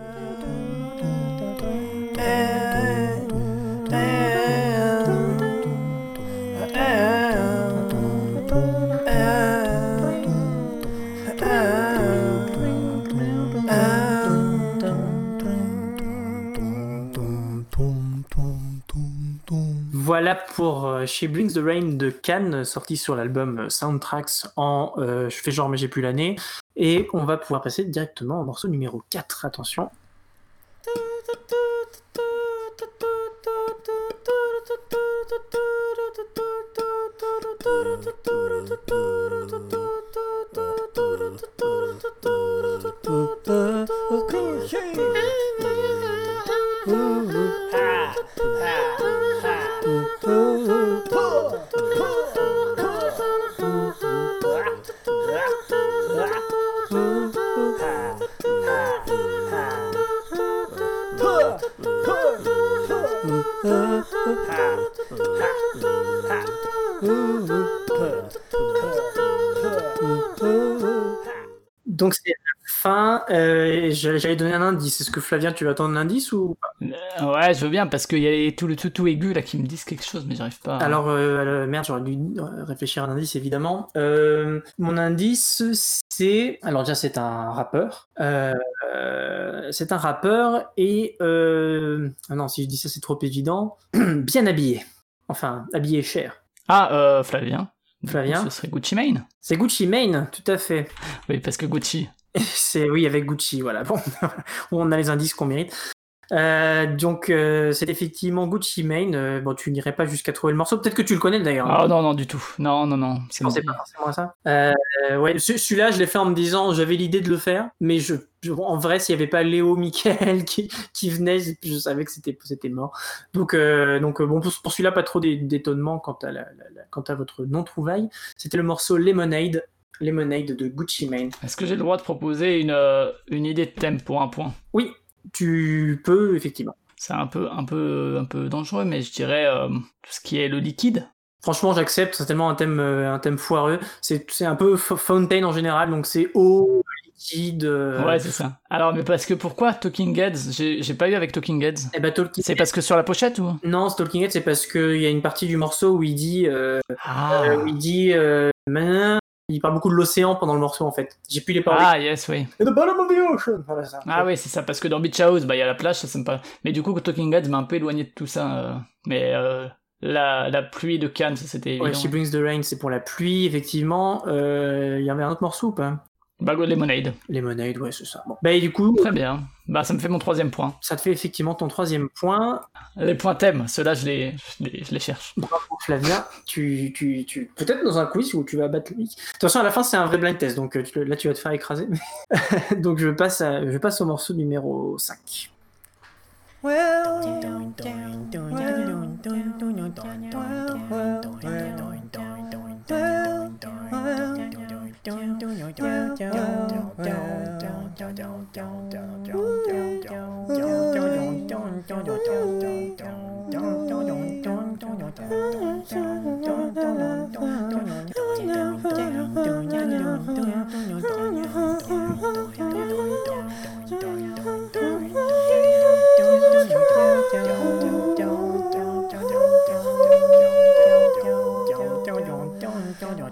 Voilà pour euh, She Brings the Rain de Cannes, sorti sur l'album euh, Soundtracks en. euh, je fais genre, mais j'ai plus l'année. Et on va pouvoir passer directement au morceau numéro 4. Attention. Donc c'est fin. Euh, j'allais donner un indice. Est-ce que Flavien, tu vas attendre un indice ou pas? Euh, ouais, je veux bien parce qu'il y a les- tout le tout, tout aigu là qui me disent quelque chose, mais j'arrive pas. à- Alors, euh, euh, merde, j'aurais dû réfléchir à un indice, évidemment. Mon indice, c'est... Alors déjà, c'est un rappeur. C'est un rappeur et... Ah non, si je dis ça, c'est trop évident. Bien habillé. Enfin, habillé cher. Ah, Flavien. Flavien Ce serait Gucci Mane. C'est Gucci Mane, tout à fait. Oui, parce que Gucci. C'est oui avec Gucci, voilà. Bon, on a les indices qu'on mérite. Euh, donc euh, c'est effectivement Gucci Mane. Euh, bon, tu n'irais pas jusqu'à trouver le morceau. Peut-être que tu le connais d'ailleurs. Ah non, non, du tout. Non, non, non. Pensais pas forcément à ça. Euh, ouais, ce- celui-là, je l'ai fait en me disant, j'avais l'idée de le faire, mais je, je- en vrai, s'il n'y avait pas Léo, Michael qui, qui venait, je, je savais que c'était, c'était mort. Donc, donc bon, pour, pour celui-là, pas trop d'é- d'étonnement quant à, la, la- la- quant à votre non-trouvaille. C'était le morceau Lemonade, Lemonade de Gucci Mane. Est-ce que j'ai le droit de proposer une, euh, une idée de thème pour un point? Oui, tu peux, effectivement. C'est un peu, un, peu, un peu dangereux, mais je dirais euh, tout ce qui est le liquide. Franchement, j'accepte. C'est tellement un thème, euh, un thème foireux. C'est, un peu fountain en général, donc c'est eau, liquide. Ouais, c'est ça. Alors, mais parce que pourquoi Talking Heads? J'ai pas eu avec Talking Heads. eh ben, Talking C'est parce que sur la pochette ou? Non, Stalking Head, c'est parce qu'il y a une partie du morceau où il dit, Ah, où il dit, il parle beaucoup de l'océan pendant le morceau en fait. J'ai plus les paroles. ah yes, oui. The bottom of the ocean. Voilà ça. Ah oui, c'est ça, parce que dans Beach House, bah, il y a la plage, ça, pas. Mais du coup, Talking Heads m'a un peu éloigné de tout ça. euh, Mais euh, La, la pluie de Cannes, ça c'était Ouais. She Brings the Rain, c'est pour la pluie, effectivement. Euh, Il y avait un autre morceau ou pas? Bago de Lemonade. Lemonade, ouais, c'est ça. Bon. Bah, et du coup, Très bien. Bah, ça me fait mon troisième point. ça te fait effectivement ton troisième point. Les points thèmes, ceux-là, je les, je les, je les cherche. Bravo, Flavia. Tu, tu, tu... Peut-être dans un quiz où tu vas battre le mec. Attention, à la fin, c'est un vrai blind test, donc euh, tu- là, tu vas te faire écraser. donc, je passe, à- je passe au morceau numéro 5.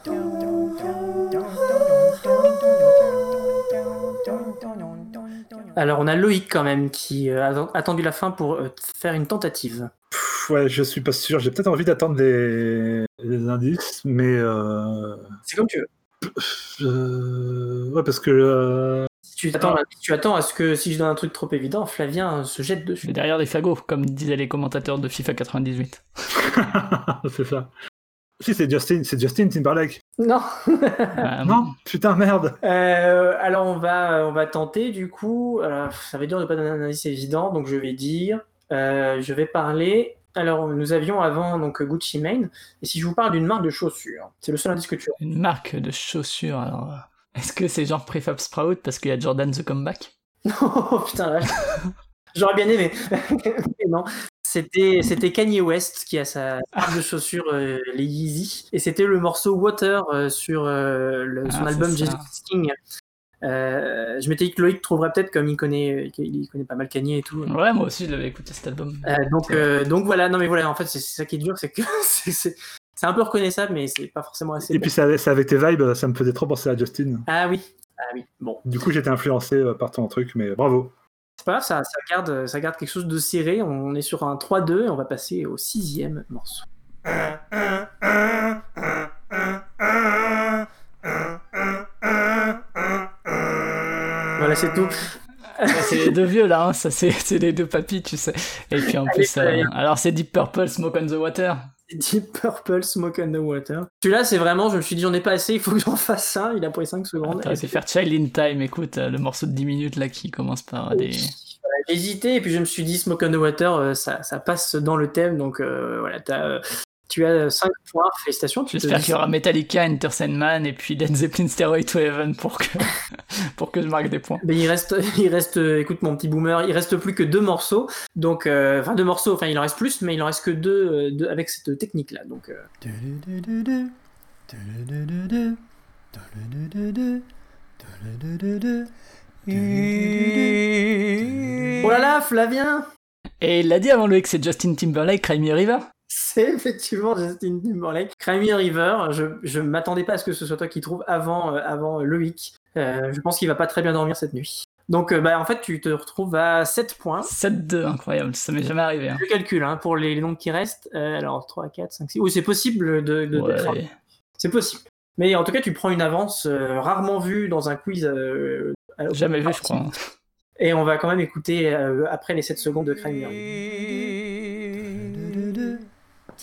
Don't, don't. Alors, on a Loïc quand même qui euh, a attendu la fin pour euh, faire une tentative. Pff, ouais, je suis pas sûr. J'ai peut-être envie d'attendre les... les indices, mais euh... C'est comme tu veux. euh, ouais, parce que euh, Si tu attends, tu attends à ce que si je donne un truc trop évident, Flavien se jette Je dessus. derrière des fagots, comme disaient les commentateurs de FIFA 98. c'est ça. Si c'est Justin, c'est Justin Timberlake. Non. Euh, Non, putain merde. Euh, alors on va on va tenter du coup. Alors, ça va être dur de pas donner un indice évident, donc je vais dire. euh, je vais parler. Alors nous avions avant donc Gucci Mane, et si je vous parle d'une marque de chaussures, c'est le seul indice que tu as. Une marque de chaussures, alors. euh, Est-ce que c'est genre Prefab Sprout parce qu'il y a Jordan the Comeback? Oh putain là. J'aurais bien aimé. Mais non. C'était, c'était Kanye West qui a sa marque de chaussures, euh, les Yeezy. Et c'était le morceau Water euh, sur euh, le- son Ah, album. Jesus King. Euh, je m'étais dit que Loïc trouverait peut-être comme il connaît, il connaît pas mal Kanye et tout. Ouais, moi aussi, je l'avais écouté cet album. Euh, donc, euh, donc voilà, non mais voilà, en fait c'est, c'est ça qui est dur, c'est que c'est, un peu reconnaissable, mais c'est pas forcément assez. Et bon. puis c'est c'est avec tes vibes, ça me faisait trop penser à Justin. Ah oui, ah oui. Bon, Du coup, j'étais influencé par ton truc, mais bravo. C'est pas grave, ça, ça garde, ça garde quelque chose de serré. On est sur un 3-2 et on va passer au sixième morceau. Voilà, c'est tout. C'est les deux vieux là, hein, ça c'est les deux papis, tu sais. Et puis en plus, euh, alors c'est Deep Purple, Smoke on the Water. Deep Purple Smoke on the Water. Celui-là, c'est vraiment, je me suis dit, j'en ai pas assez, il faut que j'en fasse un. Il a pris 5 secondes. Et pu faire Child in Time, écoute, euh, le morceau de 10 minutes là qui commence par des. Voilà, J'ai hésité et puis je me suis dit Smoke on the Water, euh, ça, ça passe dans le thème. Donc euh, voilà, t'as, tu as 5 points, félicitations. J'espère qu'il y aura Metallica, Enter Sandman et puis Led Zeppelin Stairway to Heaven pour que, pour que je marque des points. Mais il reste, il reste, euh, écoute mon petit boomer, il reste plus que deux morceaux. Donc, euh, enfin deux morceaux, enfin il en reste plus, mais il en reste que deux, euh, deux avec cette technique-là. Donc, euh, oh là là, Flavien, Et il l'a dit avant Loïc, c'est Justin Timberlake, Cry Me River. C'est effectivement Justin Timberlake. Crimey River, je, je m'attendais pas à ce que ce soit toi qui trouve avant, euh, avant Loïc. Euh, je pense qu'il va pas très bien dormir cette nuit. Donc, euh, bah, en fait, tu te retrouves à 7 points. 7-2, incroyable, ça m'est jamais arrivé. Hein. Je calcule hein, pour les, les nombres qui restent. Euh, alors 3, 4, 5, 6. Oui, c'est possible de, de Ouais. C'est possible. Mais en tout cas, tu prends une avance euh, rarement vue dans un quiz. euh, Jamais vu, je crois. Et on va quand même écouter après les 7 secondes de Crime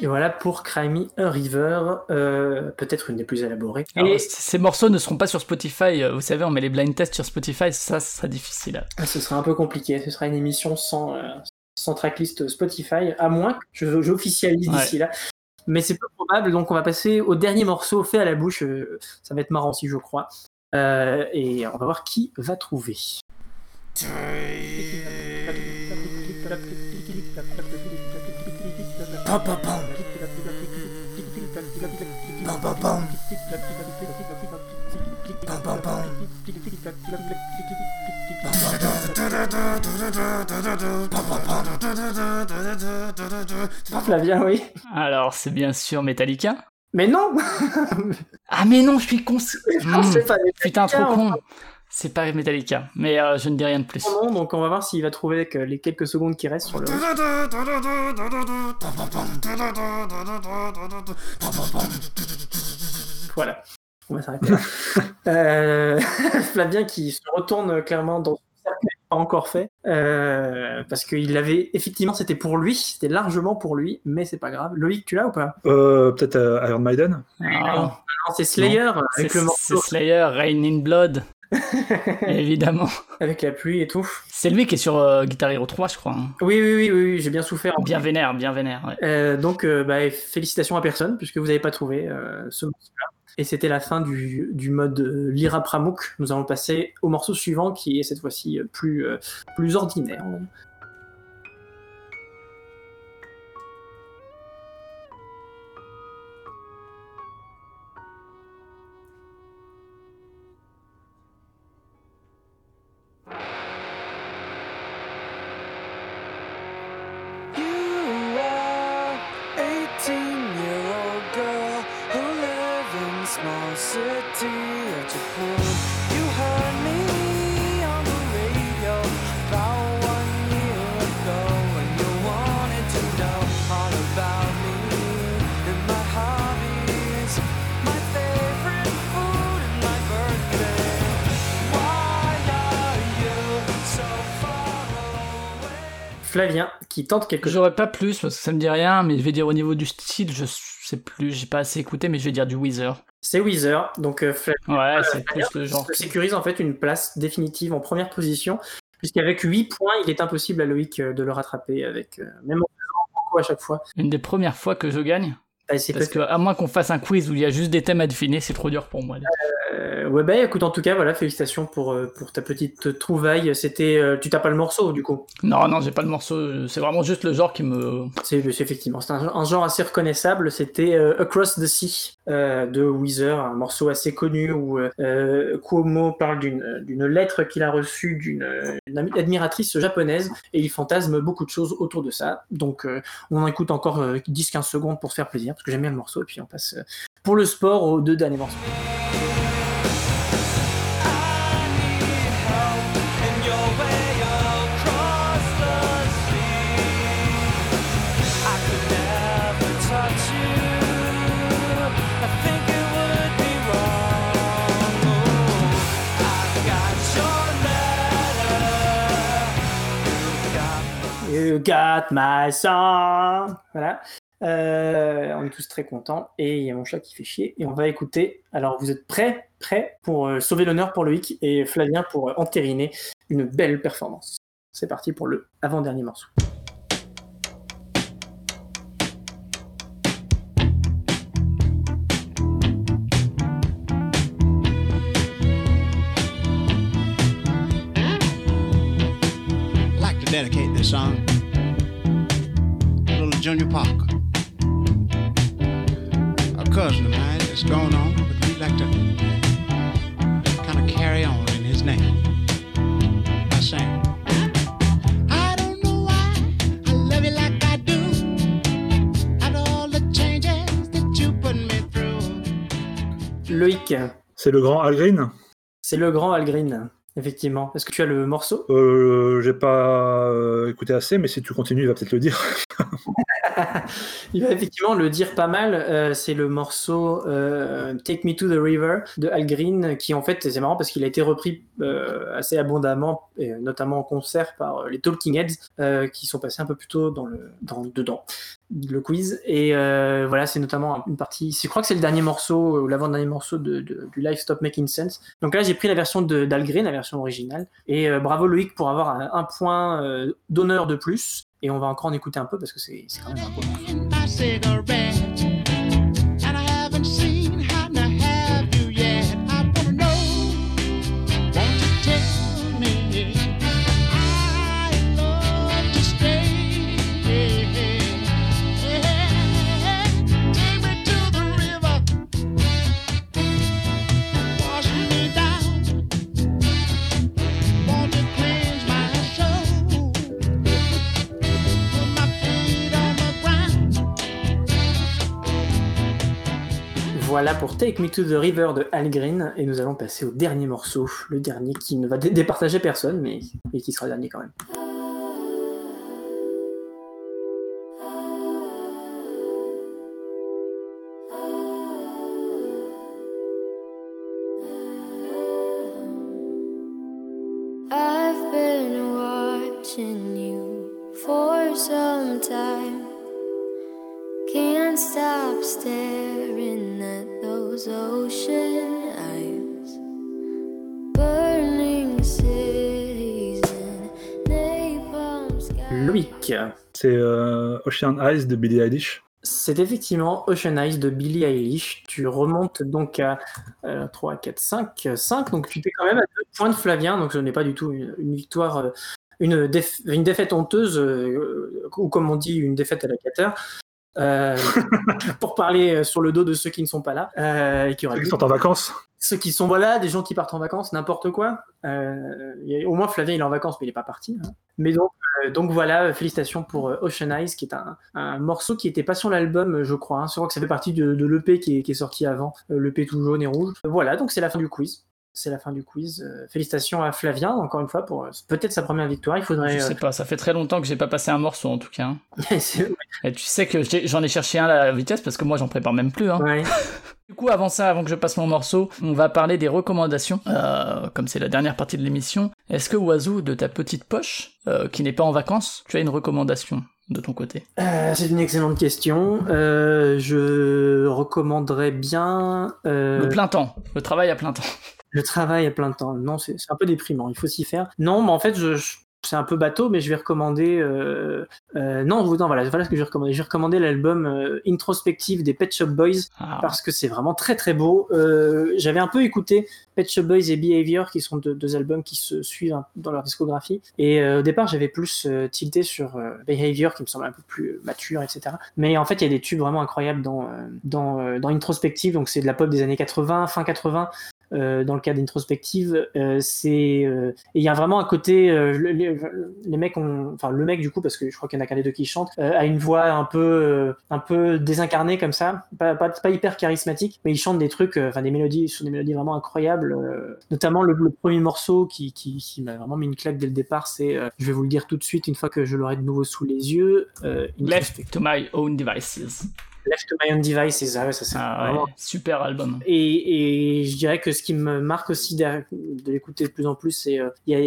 Et voilà pour Crimey River, euh, peut-être une des plus élaborées. Alors, Et ces morceaux ne seront pas sur Spotify. euh, Vous savez, on met les blind tests sur Spotify, ça, ce sera difficile. ah, ce sera un peu compliqué. Ce sera une émission sans, euh, sans tracklist Spotify, à moins que je- j'officialise Ouais. d'ici là. Mais c'est peu probable, donc on va passer au dernier morceau fait à la bouche. ça va être marrant si je crois. Euh, et on va voir qui va trouver. Flavien, oui. Alors, c'est bien sûr Metallica. Mais non Ah, mais non, je suis con. Hmm, Putain, trop con. C'est pas Metallica, mais euh, je ne dis rien de plus. Non, donc on va voir s'il va trouver euh, les quelques secondes qui restent sur le. Voilà. On va s'arrêter là. Euh, Flavien qui se retourne clairement dans son cercle qu'il n'a pas encore fait. euh, parce qu'il avait. Effectivement, c'était pour lui. C'était largement pour lui. Mais c'est pas grave. Loïc, tu l'as ou pas? Euh, Peut-être euh, Iron Maiden Ah, Non, c'est Slayer avec le morceau. Slayer, Rain in Blood. Évidemment. avec la pluie et tout. C'est lui qui est sur euh, Guitar Hero 3, je crois. hein. Oui, oui, oui, oui, oui, j'ai bien souffert. Bien vénère, bien vénère. ouais. Euh, donc, euh, bah, félicitations à personne, puisque vous n'avez pas trouvé euh, ce morceau-là. Et c'était la fin du, du mode euh, Lyra Pramuk. Nous allons passer au morceau suivant, qui est cette fois-ci euh, plus, euh, plus ordinaire. City of Japan. You heard me on the radio about one year ago when you wanted to know all about me and my hobbies, my favorite food and my birthday. Why are you so far away? Flavien, qui tente quelque chose. J'aurais pas plus parce que ça me dit rien, mais je vais dire au niveau du style, je sais plus, j'ai pas assez écouté, mais je vais dire du Weezer. C'est Weezer. Donc, euh, Ouais, c'est plus le genre. se sécurise en fait une place définitive en première position, puisqu'avec 8 points, il est impossible à Loïc euh, de le rattraper, avec euh, même en faisant beaucoup à chaque fois. Une des premières fois que je gagne? Bah, c'est Parce que, à moins qu'on fasse un quiz où il y a juste des thèmes à deviner, c'est trop dur pour moi. Euh, ouais, bah écoute, en tout cas, voilà, félicitations pour, euh, pour ta petite trouvaille. C'était. euh, tu t'as pas le morceau, du coup? Non, non, j'ai pas le morceau, c'est vraiment juste le genre qui me. C'est c'est effectivement, c'est un, un genre assez reconnaissable. C'était euh, Across the Sea euh, de Weezer, un morceau assez connu où euh, euh, parle d'une lettre qu'il a reçue d'une euh, admiratrice japonaise et il fantasme beaucoup de choses autour de ça. Donc euh, on écoute encore euh, 10-15 secondes pour se faire plaisir parce que j'aime bien le morceau et puis on passe euh, pour le sport aux deux derniers morceaux. You got my song. Voilà. Euh, on est tous très contents et il y a mon chat qui fait chier et on va écouter. Alors vous êtes prêts, prêts pour euh, sauver l'honneur pour Loïc et Flavien pour euh, entériner une belle performance. C'est parti pour le avant-dernier morceau. Dedicate this song Junior Parker. A cousin of mine that's gone on, but we'd like to kind of carry on in his name. I sang. I don't know why I love you like I do. After all the changes that you put me through. Loïc, C'est le grand Al Green c'est le grand Al Green, effectivement. Est-ce que tu as le morceau? Euh, J'ai pas euh, écouté assez, mais si tu continues, il va peut-être le dire. Il va effectivement le dire pas mal. euh, c'est le morceau euh, Take Me to the River de Al Green, qui en fait, c'est marrant parce qu'il a été repris euh, assez abondamment, et notamment en concert par les Talking Heads, qui sont passés un peu plus tôt dans le, dans, dedans, le quiz. Et voilà, c'est notamment une partie. Je crois que c'est le dernier morceau, ou l'avant-dernier morceau de, du Live Stop Making Sense. Donc là, j'ai pris la version de- d'Al Green, la version originale. Et bravo Loïc pour avoir un, point d'honneur de plus. Et on va encore en écouter un peu parce que c'est quand même un beau Voilà pour Take Me to the River de Al Green. Et nous allons passer au dernier morceau. Le dernier qui ne va dé- départager personne, mais, mais qui sera le dernier quand même. I've been watching you for some time. Can't stop staring at those ocean eyes. Burning cities and napalm. Loïc. C'est euh, Ocean Eyes de Billie Eilish. C'est effectivement Ocean Eyes de Billie Eilish. Tu remontes donc à euh, 3, 4, 5, 5. Donc tu t'es quand même à deux points de Flavien. Donc ce n'est pas du tout une, une victoire, euh, une, déf- une défaite honteuse, euh, ou comme on dit, une défaite à la cater. Euh, pour parler euh, sur le dos de ceux qui ne sont pas là euh, et qui auraient Ceux qui sont en vacances. ceux qui sont voilà, des gens qui partent en vacances, n'importe quoi. Euh, au moins Flavien il est en vacances, mais il n'est pas parti. hein. Mais donc, euh, donc voilà, félicitations pour Ocean Eyes, qui est un, un morceau qui était pas sur l'album, je crois. Hein. Je crois que ça fait partie de, de l'EP qui est, qui est sorti avant, l'EP tout jaune et rouge. Voilà, donc c'est la fin du quiz. C'est la fin du quiz. Euh, félicitations à Flavien, encore une fois, pour euh, peut-être sa première victoire. Il faudrait. Je sais pas, ça fait très longtemps que j'ai pas passé un morceau en tout cas. hein. euh, Et tu sais que j'en ai cherché un à la vitesse parce que moi j'en prépare même plus. Hein. ouais. Du coup, avant ça, avant que je passe mon morceau, on va parler des recommandations, euh, comme c'est la dernière partie de l'émission. Est-ce que Oiseau, de ta petite poche, euh, qui n'est pas en vacances, tu as une recommandation de ton côté? Euh, c'est une excellente question. Euh, je recommanderais bien. euh, Le plein temps, le travail à plein temps. Le travail à plein temps. Non, c'est un peu déprimant. Il faut s'y faire. Non, mais en fait, je, je- c'est un peu bateau, mais je vais recommander. euh, euh, non, vous- non, voilà, voilà ce que je vais recommander. Je vais recommander l'album euh, Introspective des Pet Shop Boys Ah, parce que c'est vraiment très très beau. Euh, J'avais un peu écouté Pet Shop Boys et Behavior, qui sont deux, deux albums qui se suivent un- dans leur discographie. Et euh, au départ, j'avais plus euh, tilté sur euh, Behavior, qui me semble un peu plus mature, etc. Mais en fait, il y a des tubes vraiment incroyables dans, euh, dans, euh, dans Introspective. Donc, c'est de la pop des années 80, fin 80. Euh, dans le cas d'Introspective, euh, c'est euh, et il y a vraiment un côté le- les, mecs ont enfin le mec du coup parce que je crois qu'il y en a qu'un des deux qui chante a une voix un peu un peu désincarnée comme ça pas, pas, pas hyper charismatique mais il chante des trucs enfin des mélodies sur des mélodies vraiment incroyables notamment le, le premier morceau qui, qui, qui m'a vraiment mis une claque dès le départ c'est je vais vous le dire tout de suite une fois que je l'aurai de nouveau sous les yeux Left to my own devices. Left my own device et ça, ouais, ça c'est Ah ouais, vraiment super album. et, et je dirais que ce qui me marque aussi de, de l'écouter de plus en plus, c'est euh, il y a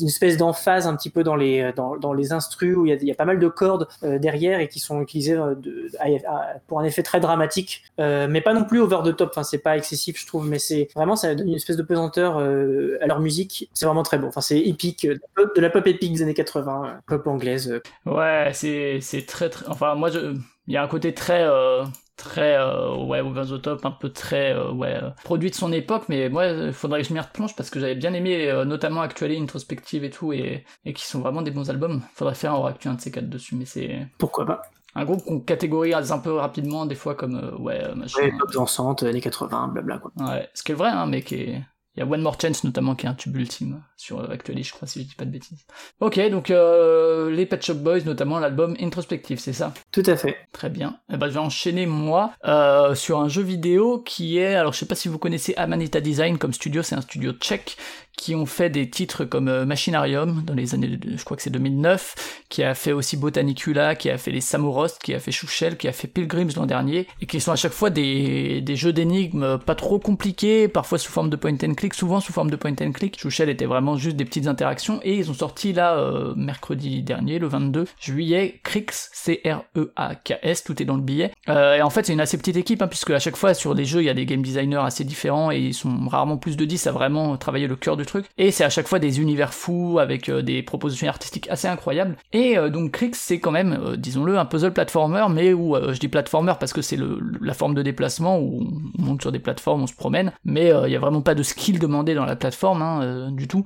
une espèce d'emphase un petit peu dans les dans, dans les instrus où il y, a, il y a pas mal de cordes euh, derrière et qui sont utilisées euh, de, à- à- pour un effet très dramatique, euh, mais pas non plus over the top. Enfin, c'est pas excessif, je trouve, mais c'est vraiment ça donne une espèce de pesanteur à leur musique. C'est vraiment très bon. Enfin, c'est épique, de la pop- épique des années 80, euh, pop anglaise. Ouais, c'est c'est très très. Enfin, moi, je... il y a un côté très euh, très euh, ouais over the top, un peu très euh, ouais euh, produit de son époque. Mais moi, il faudrait que je m'y replonge parce que j'avais bien aimé, euh, notamment Actually, Introspective et tout, et, et qui sont vraiment des bons albums. Faudrait faire un Actu un de ces quatre dessus, mais c'est Pourquoi pas un groupe qu'on catégorise un peu rapidement des fois comme euh, ouais machin. ouais, Pop dansante, années 80, blabla quoi. Ouais, ce qui est vrai, hein, mais qui est. Il y a One More Chance notamment qui est un tube ultime sur Actually, je crois, si je dis pas de bêtises. Ok, donc euh, les Pet Shop Boys, notamment l'album Introspective, c'est ça? Tout à fait. Très bien. Eh ben, je vais enchaîner moi euh, sur un jeu vidéo qui est, alors je sais pas si vous connaissez Amanita Design comme studio, c'est un studio tchèque qui ont fait des titres comme euh, Machinarium dans les années, je crois que c'est 2009, qui a fait aussi Botanicula, qui a fait les Samorost, qui a fait Chouchel, qui a fait Pilgrims l'an dernier, et qui sont à chaque fois des, des jeux d'énigmes pas trop compliqués, parfois sous forme de point and click, souvent sous forme de point and click. Chouchel était vraiment juste des petites interactions, et ils ont sorti là, euh, mercredi dernier, le 22 juillet, Crix, C-R-E-A-K-S, tout est dans le billet. Euh, et en fait, c'est une assez petite équipe, hein, puisque à chaque fois sur les jeux, il y a des game designers assez différents, et ils sont rarement plus de 10 à vraiment travailler le cœur du truc. Et c'est à chaque fois des univers fous, avec euh, des propositions artistiques assez incroyables. Et euh, donc Crix, c'est quand même, euh, disons-le, un puzzle platformer, mais où je dis platformer parce que c'est le, la forme de déplacement, où on monte sur des plateformes, on se promène, mais il y a vraiment pas de skill demandé dans la plateforme, hein, du tout.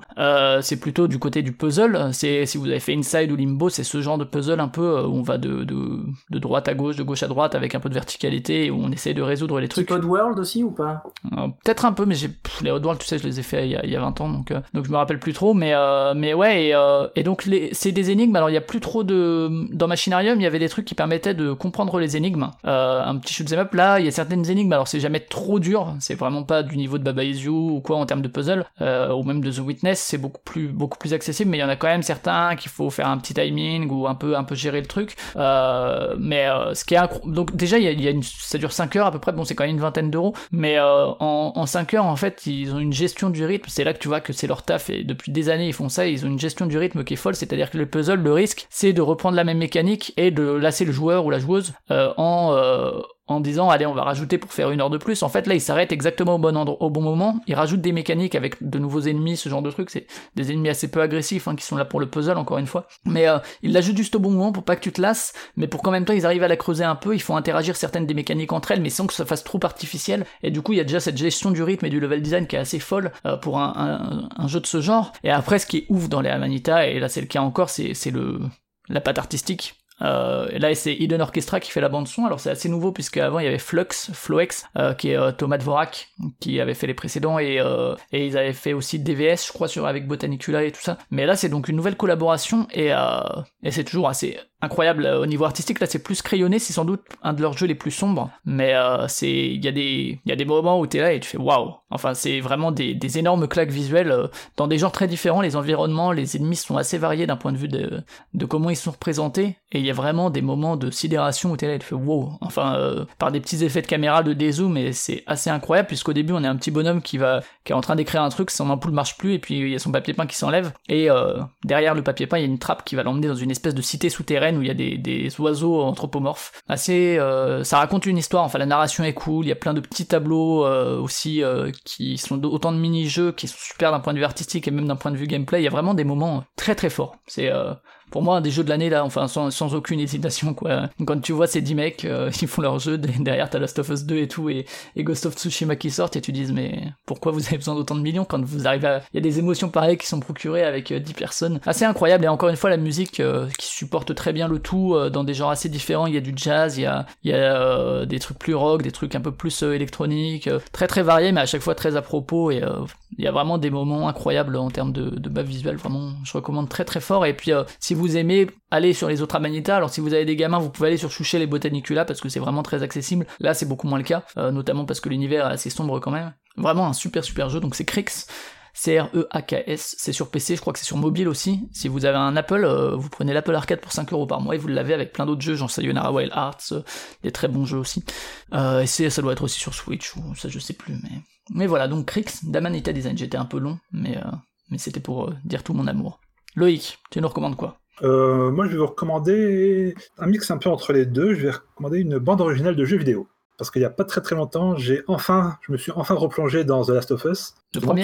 C'est plutôt du côté du puzzle, c'est si vous avez fait Inside ou Limbo, c'est ce genre de puzzle un peu où on va de, de, de droite à gauche, de gauche à droite, avec un peu de verticalité, et où on essaie de résoudre les trucs. Type Oddworld aussi ou pas? Peut-être un peu, mais j'ai les Oddworld, tu sais, je les ai fait il y a, il y a 20 ans, donc, euh, donc je me rappelle plus trop, mais, euh, mais ouais, et, euh, donc c'est des énigmes, alors il y a plus trop de... Dans Machinarium, il y avait des trucs qui permettaient de comprendre les énigmes. Un petit shoot 'em up, là, il y a certaines énigmes, alors c'est jamais trop dur, c'est vraiment pas du niveau de Baba Is You ou quoi en termes de puzzle, ou même de The Witness, c'est beaucoup plus, beaucoup plus accessible, mais il y en a quand même certains qu'il faut faire un petit timing ou un peu, un peu gérer le truc. Mais ce qui est donc déjà il y a, ça dure 5 heures à peu près, bon c'est quand même une vingtaine d'euros, mais en, en 5 heures en fait ils ont une gestion du rythme, c'est là que tu vois que c'est leur taf et depuis des années ils font ça, ils ont une gestion du rythme qui est folle, c'est-à-dire que le puzzle, le risque, c'est de reprendre la même mécanique et de lasser le joueur ou la joueuse euh, en euh, en disant allez on va rajouter pour faire une heure de plus. En fait là ils s'arrêtent exactement au bon endroit, au bon moment. Ils rajoutent des mécaniques avec de nouveaux ennemis ce genre de trucs. C'est des ennemis assez peu agressifs hein, qui sont là pour le puzzle encore une fois. Mais euh, ils l'ajoutent juste au bon moment pour pas que tu te lasses. Mais pour qu'en même temps ils arrivent à la creuser un peu ils font interagir certaines des mécaniques entre elles mais sans que ça fasse trop artificiel. Et du coup il y a déjà cette gestion du rythme et du level design qui est assez folle euh, pour un, jeu de ce genre. Et après ce qui est ouf dans les Amanita et là c'est le cas encore c'est la patte artistique euh, là, c'est Hidden Orchestra qui fait la bande son. Alors c'est assez nouveau puisque avant il y avait Flux, Floex, euh, qui est euh, Thomas Dvorak, qui avait fait les précédents et ils avaient fait aussi DVS, je crois, sur avec Botanicula et tout ça. Mais là, c'est donc une nouvelle collaboration et c'est toujours assez incroyable au niveau artistique. Là, c'est plus crayonné, c'est sans doute un de leurs jeux les plus sombres. Mais il y a des moments où t'es là et tu fais waouh. Enfin, c'est vraiment des énormes claques visuelles dans des genres très différents. Les environnements, les ennemis sont assez variés d'un point de vue de comment ils sont représentés a vraiment des moments de sidération où t'es là et tu fais wow. Enfin, euh, par des petits effets de caméra de dézoom et c'est assez incroyable puisqu'au début on est un petit bonhomme qui va qui est en train d'écrire un truc, son ampoule marche plus et puis il y a son papier peint qui s'enlève et euh, derrière le papier peint il y a une trappe qui va l'emmener dans une espèce de cité souterraine où il y a des, des oiseaux anthropomorphes. Assez, euh, ça raconte une histoire. Enfin la narration est cool. Il y a plein de petits tableaux aussi qui sont autant de mini-jeux qui sont super d'un point de vue artistique et même d'un point de vue gameplay. Il y a vraiment des moments très très forts. C'est pour moi un des jeux de l'année là, enfin sans, sans aucune hésitation quoi. Quand tu vois ces 10 mecs, euh, ils font leur jeu, derrière t'as Last of Us 2 et tout, et, et Ghost of Tsushima qui sortent, et tu dis mais pourquoi vous avez besoin d'autant de millions quand vous arrivez à... Il y a des émotions pareilles qui sont procurées avec euh, 10 personnes. Assez incroyable, et encore une fois la musique euh, qui supporte très bien le tout, euh, dans des genres assez différents, il y a du jazz, il y a, il y a euh, des trucs plus rock, des trucs un peu plus euh, électroniques, euh, très très variés, mais à chaque fois très à propos, et euh, il y a vraiment des moments incroyables en termes de, de bas visuel, vraiment, je recommande très très fort. Et puis, euh, si aimez, allez sur les autres Amanita. Alors, si vous avez des gamins, vous pouvez aller sur Choucher les Botanicula parce que c'est vraiment très accessible. Là, c'est beaucoup moins le cas, euh, notamment parce que l'univers est assez sombre quand même. Vraiment un super super jeu, donc c'est Crix. C-R-E-A-K-S, c'est sur PC, je crois que c'est sur mobile aussi. Si vous avez un Apple, euh, vous prenez l'Apple Arcade pour 5 euros par mois et vous l'avez avec plein d'autres jeux, genre Sayonara Wild Hearts, euh, des très bons jeux aussi. Et ça doit être aussi sur Switch, ou ça je sais plus, mais... Voilà, donc Crix, d'Amanita Design, j'étais un peu long, mais, mais c'était pour dire tout mon amour. Loïc, tu nous recommandes quoi? Euh, moi, je vais vous recommander un mix un peu entre les deux. Je vais recommander une bande originale de jeux vidéo. Parce qu'il n'y a pas très très longtemps, j'ai enfin, je me suis enfin replongé dans The Last of Us. Le premier.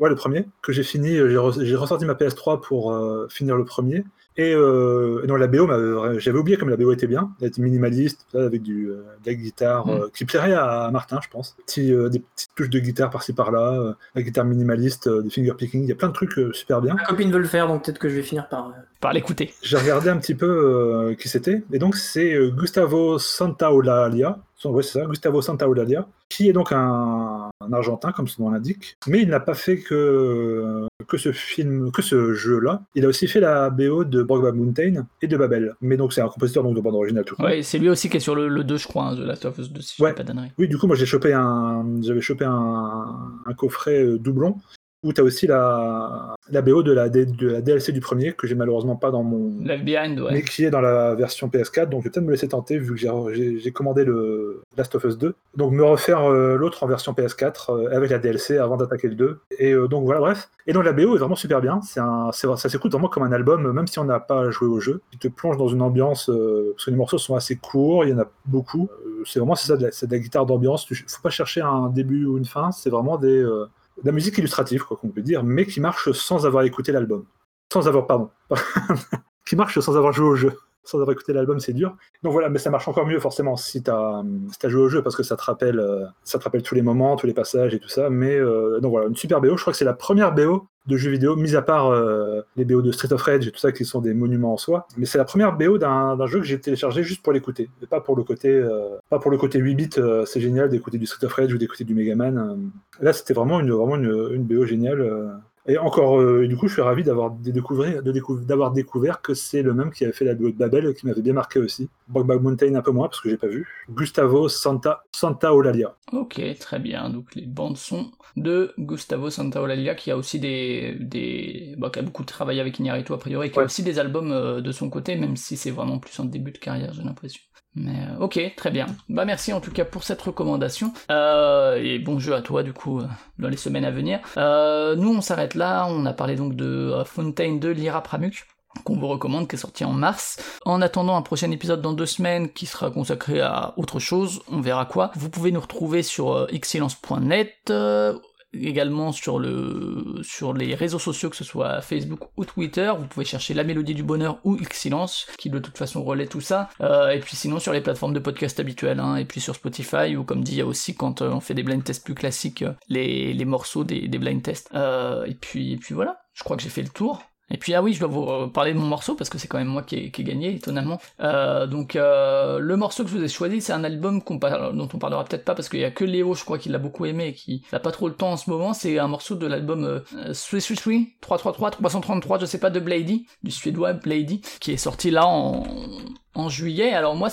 Ouais, le premier. Que j'ai fini, j'ai re- j'ai ressorti ma PS3 pour euh, finir le premier. Et, euh, non, la BO, m'avait- j'avais oublié comme la BO était bien. Elle était minimaliste, avec du, euh, de la guitare Mm. euh, qui plairait à Martin, je pense. Petit, euh, des petites touches de guitare par-ci par-là, euh, la guitare minimaliste, euh, des finger picking. Il y a plein de trucs euh, super bien. Ma copine veut le faire, donc peut-être que je vais finir par. euh, Par l'écouter. J'ai regardé un petit peu euh, qui c'était, et donc c'est Gustavo Santaolalia, ouais, c'est ça, Gustavo Santaolalia, qui est donc un, un Argentin, comme son nom l'indique, mais il n'a pas fait que, que ce film, que ce jeu-là. Il a aussi fait la BO de Brokeback Mountain et de Babel. Mais donc c'est un compositeur donc, de bande originale tout. Ouais, c'est lui aussi qui est sur le, le 2, je crois, hein, The Last of Us 2, si je Ouais. pas. Oui, du coup, moi j'ai chopé un, j'avais chopé un, un coffret euh, doublon où tu as aussi la, la BO de la, D- de la DLC du premier que j'ai malheureusement pas dans mon, Left Behind, ouais. mais qui est dans la version PS4. Donc, je vais peut-être me laisser tenter vu que j'ai- commandé le Last of Us 2. Donc, me refaire euh, l'autre en version PS4 euh, avec la DLC avant d'attaquer le 2. Et euh, donc, voilà, bref. Et donc, la BO est vraiment super bien. C'est ça s'écoute vraiment comme un album, même si on n'a pas joué au jeu. Il te plonge dans une ambiance, parce que les morceaux sont assez courts, il y en a beaucoup. C'est vraiment ça, de la, c'est de la guitare d'ambiance. Il faut pas chercher un début ou une fin. C'est vraiment des, la musique illustrative, quoi qu'on peut dire, mais qui marche sans avoir écouté l'album. Sans avoir, pardon, qui marche sans avoir joué au jeu. Sans avoir écouté l'album, c'est dur. Donc voilà, mais ça marche encore mieux forcément si tu as, joué au jeu parce que ça te rappelle, euh, ça te rappelle tous les moments, tous les passages et tout ça. Mais euh, donc voilà, une super BO. Je crois que c'est la première BO de jeux vidéo, mis à part euh, les BO de Street of Rage et tout ça qui sont des monuments en soi. Mais c'est la première BO d'un jeu que j'ai téléchargé juste pour l'écouter, pas pour le côté, pas pour le côté 8 bits. c'est génial d'écouter du Street of Rage ou d'écouter du Mega Man. Là, c'était vraiment une BO géniale. Et encore, euh, et du coup, je suis ravi d'avoir de découvrir, de décou- d'avoir découvert que c'est le même qui avait fait la duo de Babel, qui m'avait bien marqué aussi. Brokeback Mountain un peu moins parce que j'ai pas vu. Gustavo Santa Santa Olalia. Ok, très bien. Donc les bandes son de Gustavo Santaolalla qui a aussi des, des bah, qui a beaucoup travaillé avec Iñárritu a priori, qui a aussi des albums euh, de son côté, même si c'est vraiment plus en début de carrière, j'ai l'impression. Mais euh, ok, très bien. Bah merci en tout cas pour cette recommandation. Euh, et bon jeu à toi du coup euh, dans les semaines à venir. Euh, nous on s'arrête là. On a parlé donc de euh, Fontaine de Lyra Pramuk qu'on vous recommande, qui est sorti en mars. En attendant un prochain épisode dans deux semaines qui sera consacré à autre chose, on verra quoi. Vous pouvez nous retrouver sur excellence.net, également sur le sur les réseaux sociaux que ce soit Facebook ou Twitter. Vous pouvez chercher la mélodie du bonheur ou Excellence qui de toute façon relaie tout ça. Euh, et puis sinon sur les plateformes de podcast habituelles hein, et puis sur Spotify ou comme dit il y a aussi quand euh, on fait des blind tests plus classiques euh, les, les morceaux des, des blind tests. Euh, et puis et puis voilà. Je crois que j'ai fait le tour et puis ah oui, je dois vous euh, parler de mon morceau parce que c'est quand même moi qui ai, qui ai gagné étonnamment. Euh, donc euh, le morceau que je vous ai choisi, c'est un album qu'on par- dont on parlera peut-être pas parce qu'il y a que Léo, je crois, qui l'a beaucoup aimé et qui n'a pas trop le temps en ce moment. C'est un morceau de l'album euh, 333, 333, 333, je sais pas, de Blady, du suédois Blady, qui est sorti là en en juillet. Alors moi,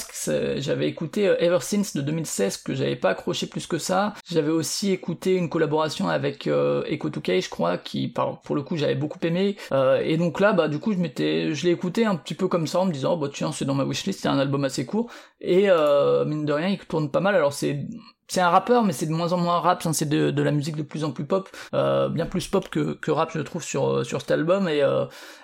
j'avais écouté euh, Ever Since de 2016 que j'avais pas accroché plus que ça. J'avais aussi écouté une collaboration avec euh, Echo 2K, je crois, qui pour le coup j'avais beaucoup aimé. Euh, et donc là, bah du coup, je m'étais, je l'ai écouté un petit peu comme ça en me disant, oh, bah tiens, c'est dans ma wishlist, c'est un album assez court. Et mine de rien, il tourne pas mal. Alors c'est c'est un rappeur, mais c'est de moins en moins rap. hein, c'est de, la musique de plus en plus pop, bien plus pop que, rap, je trouve, sur sur cet album. Et,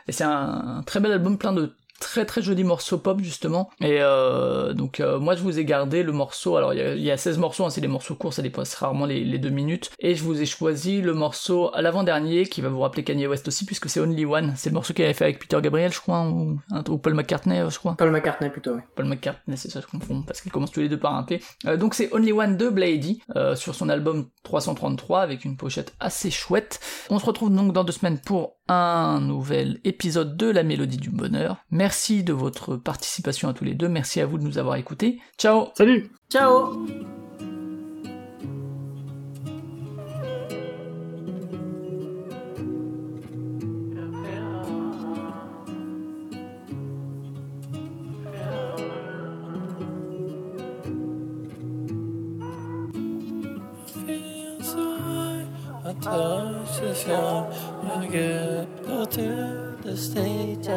c'est un très bel album, plein de très très jolis morceaux pop justement et euh, donc euh, moi je vous ai gardé le morceau alors il y a, il y a 16 morceaux hein, c'est des morceaux courts ça dépasse rarement les, les deux minutes et je vous ai choisi le morceau à l'avant-dernier qui va vous rappeler Kanye West aussi puisque c'est Only One c'est le morceau qu'il avait fait avec Peter Gabriel je crois ou, ou Paul McCartney je crois Paul McCartney plutôt, oui. Paul McCartney, c'est ça, je confonds, parce qu'ils commencent tous les deux par un P. Euh, donc c'est Only One de Blady, euh, sur son album 333, avec une pochette assez chouette. On se retrouve donc dans deux semaines pour un nouvel épisode de La Mélodie du Bonheur. Merci de votre participation à tous les deux, merci à vous de nous avoir écoutés. Ciao. Salut. Ciao the stage.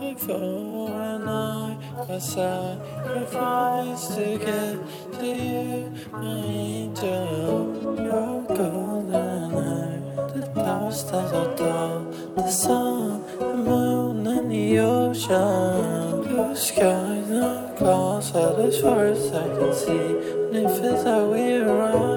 Before and I, I sacrifice to get to you, my angel. Your golden hair, the stars that are dull, the sun, the moon, and the ocean. Blue skies, no clouds, are far as I can see. And it feels like we're around.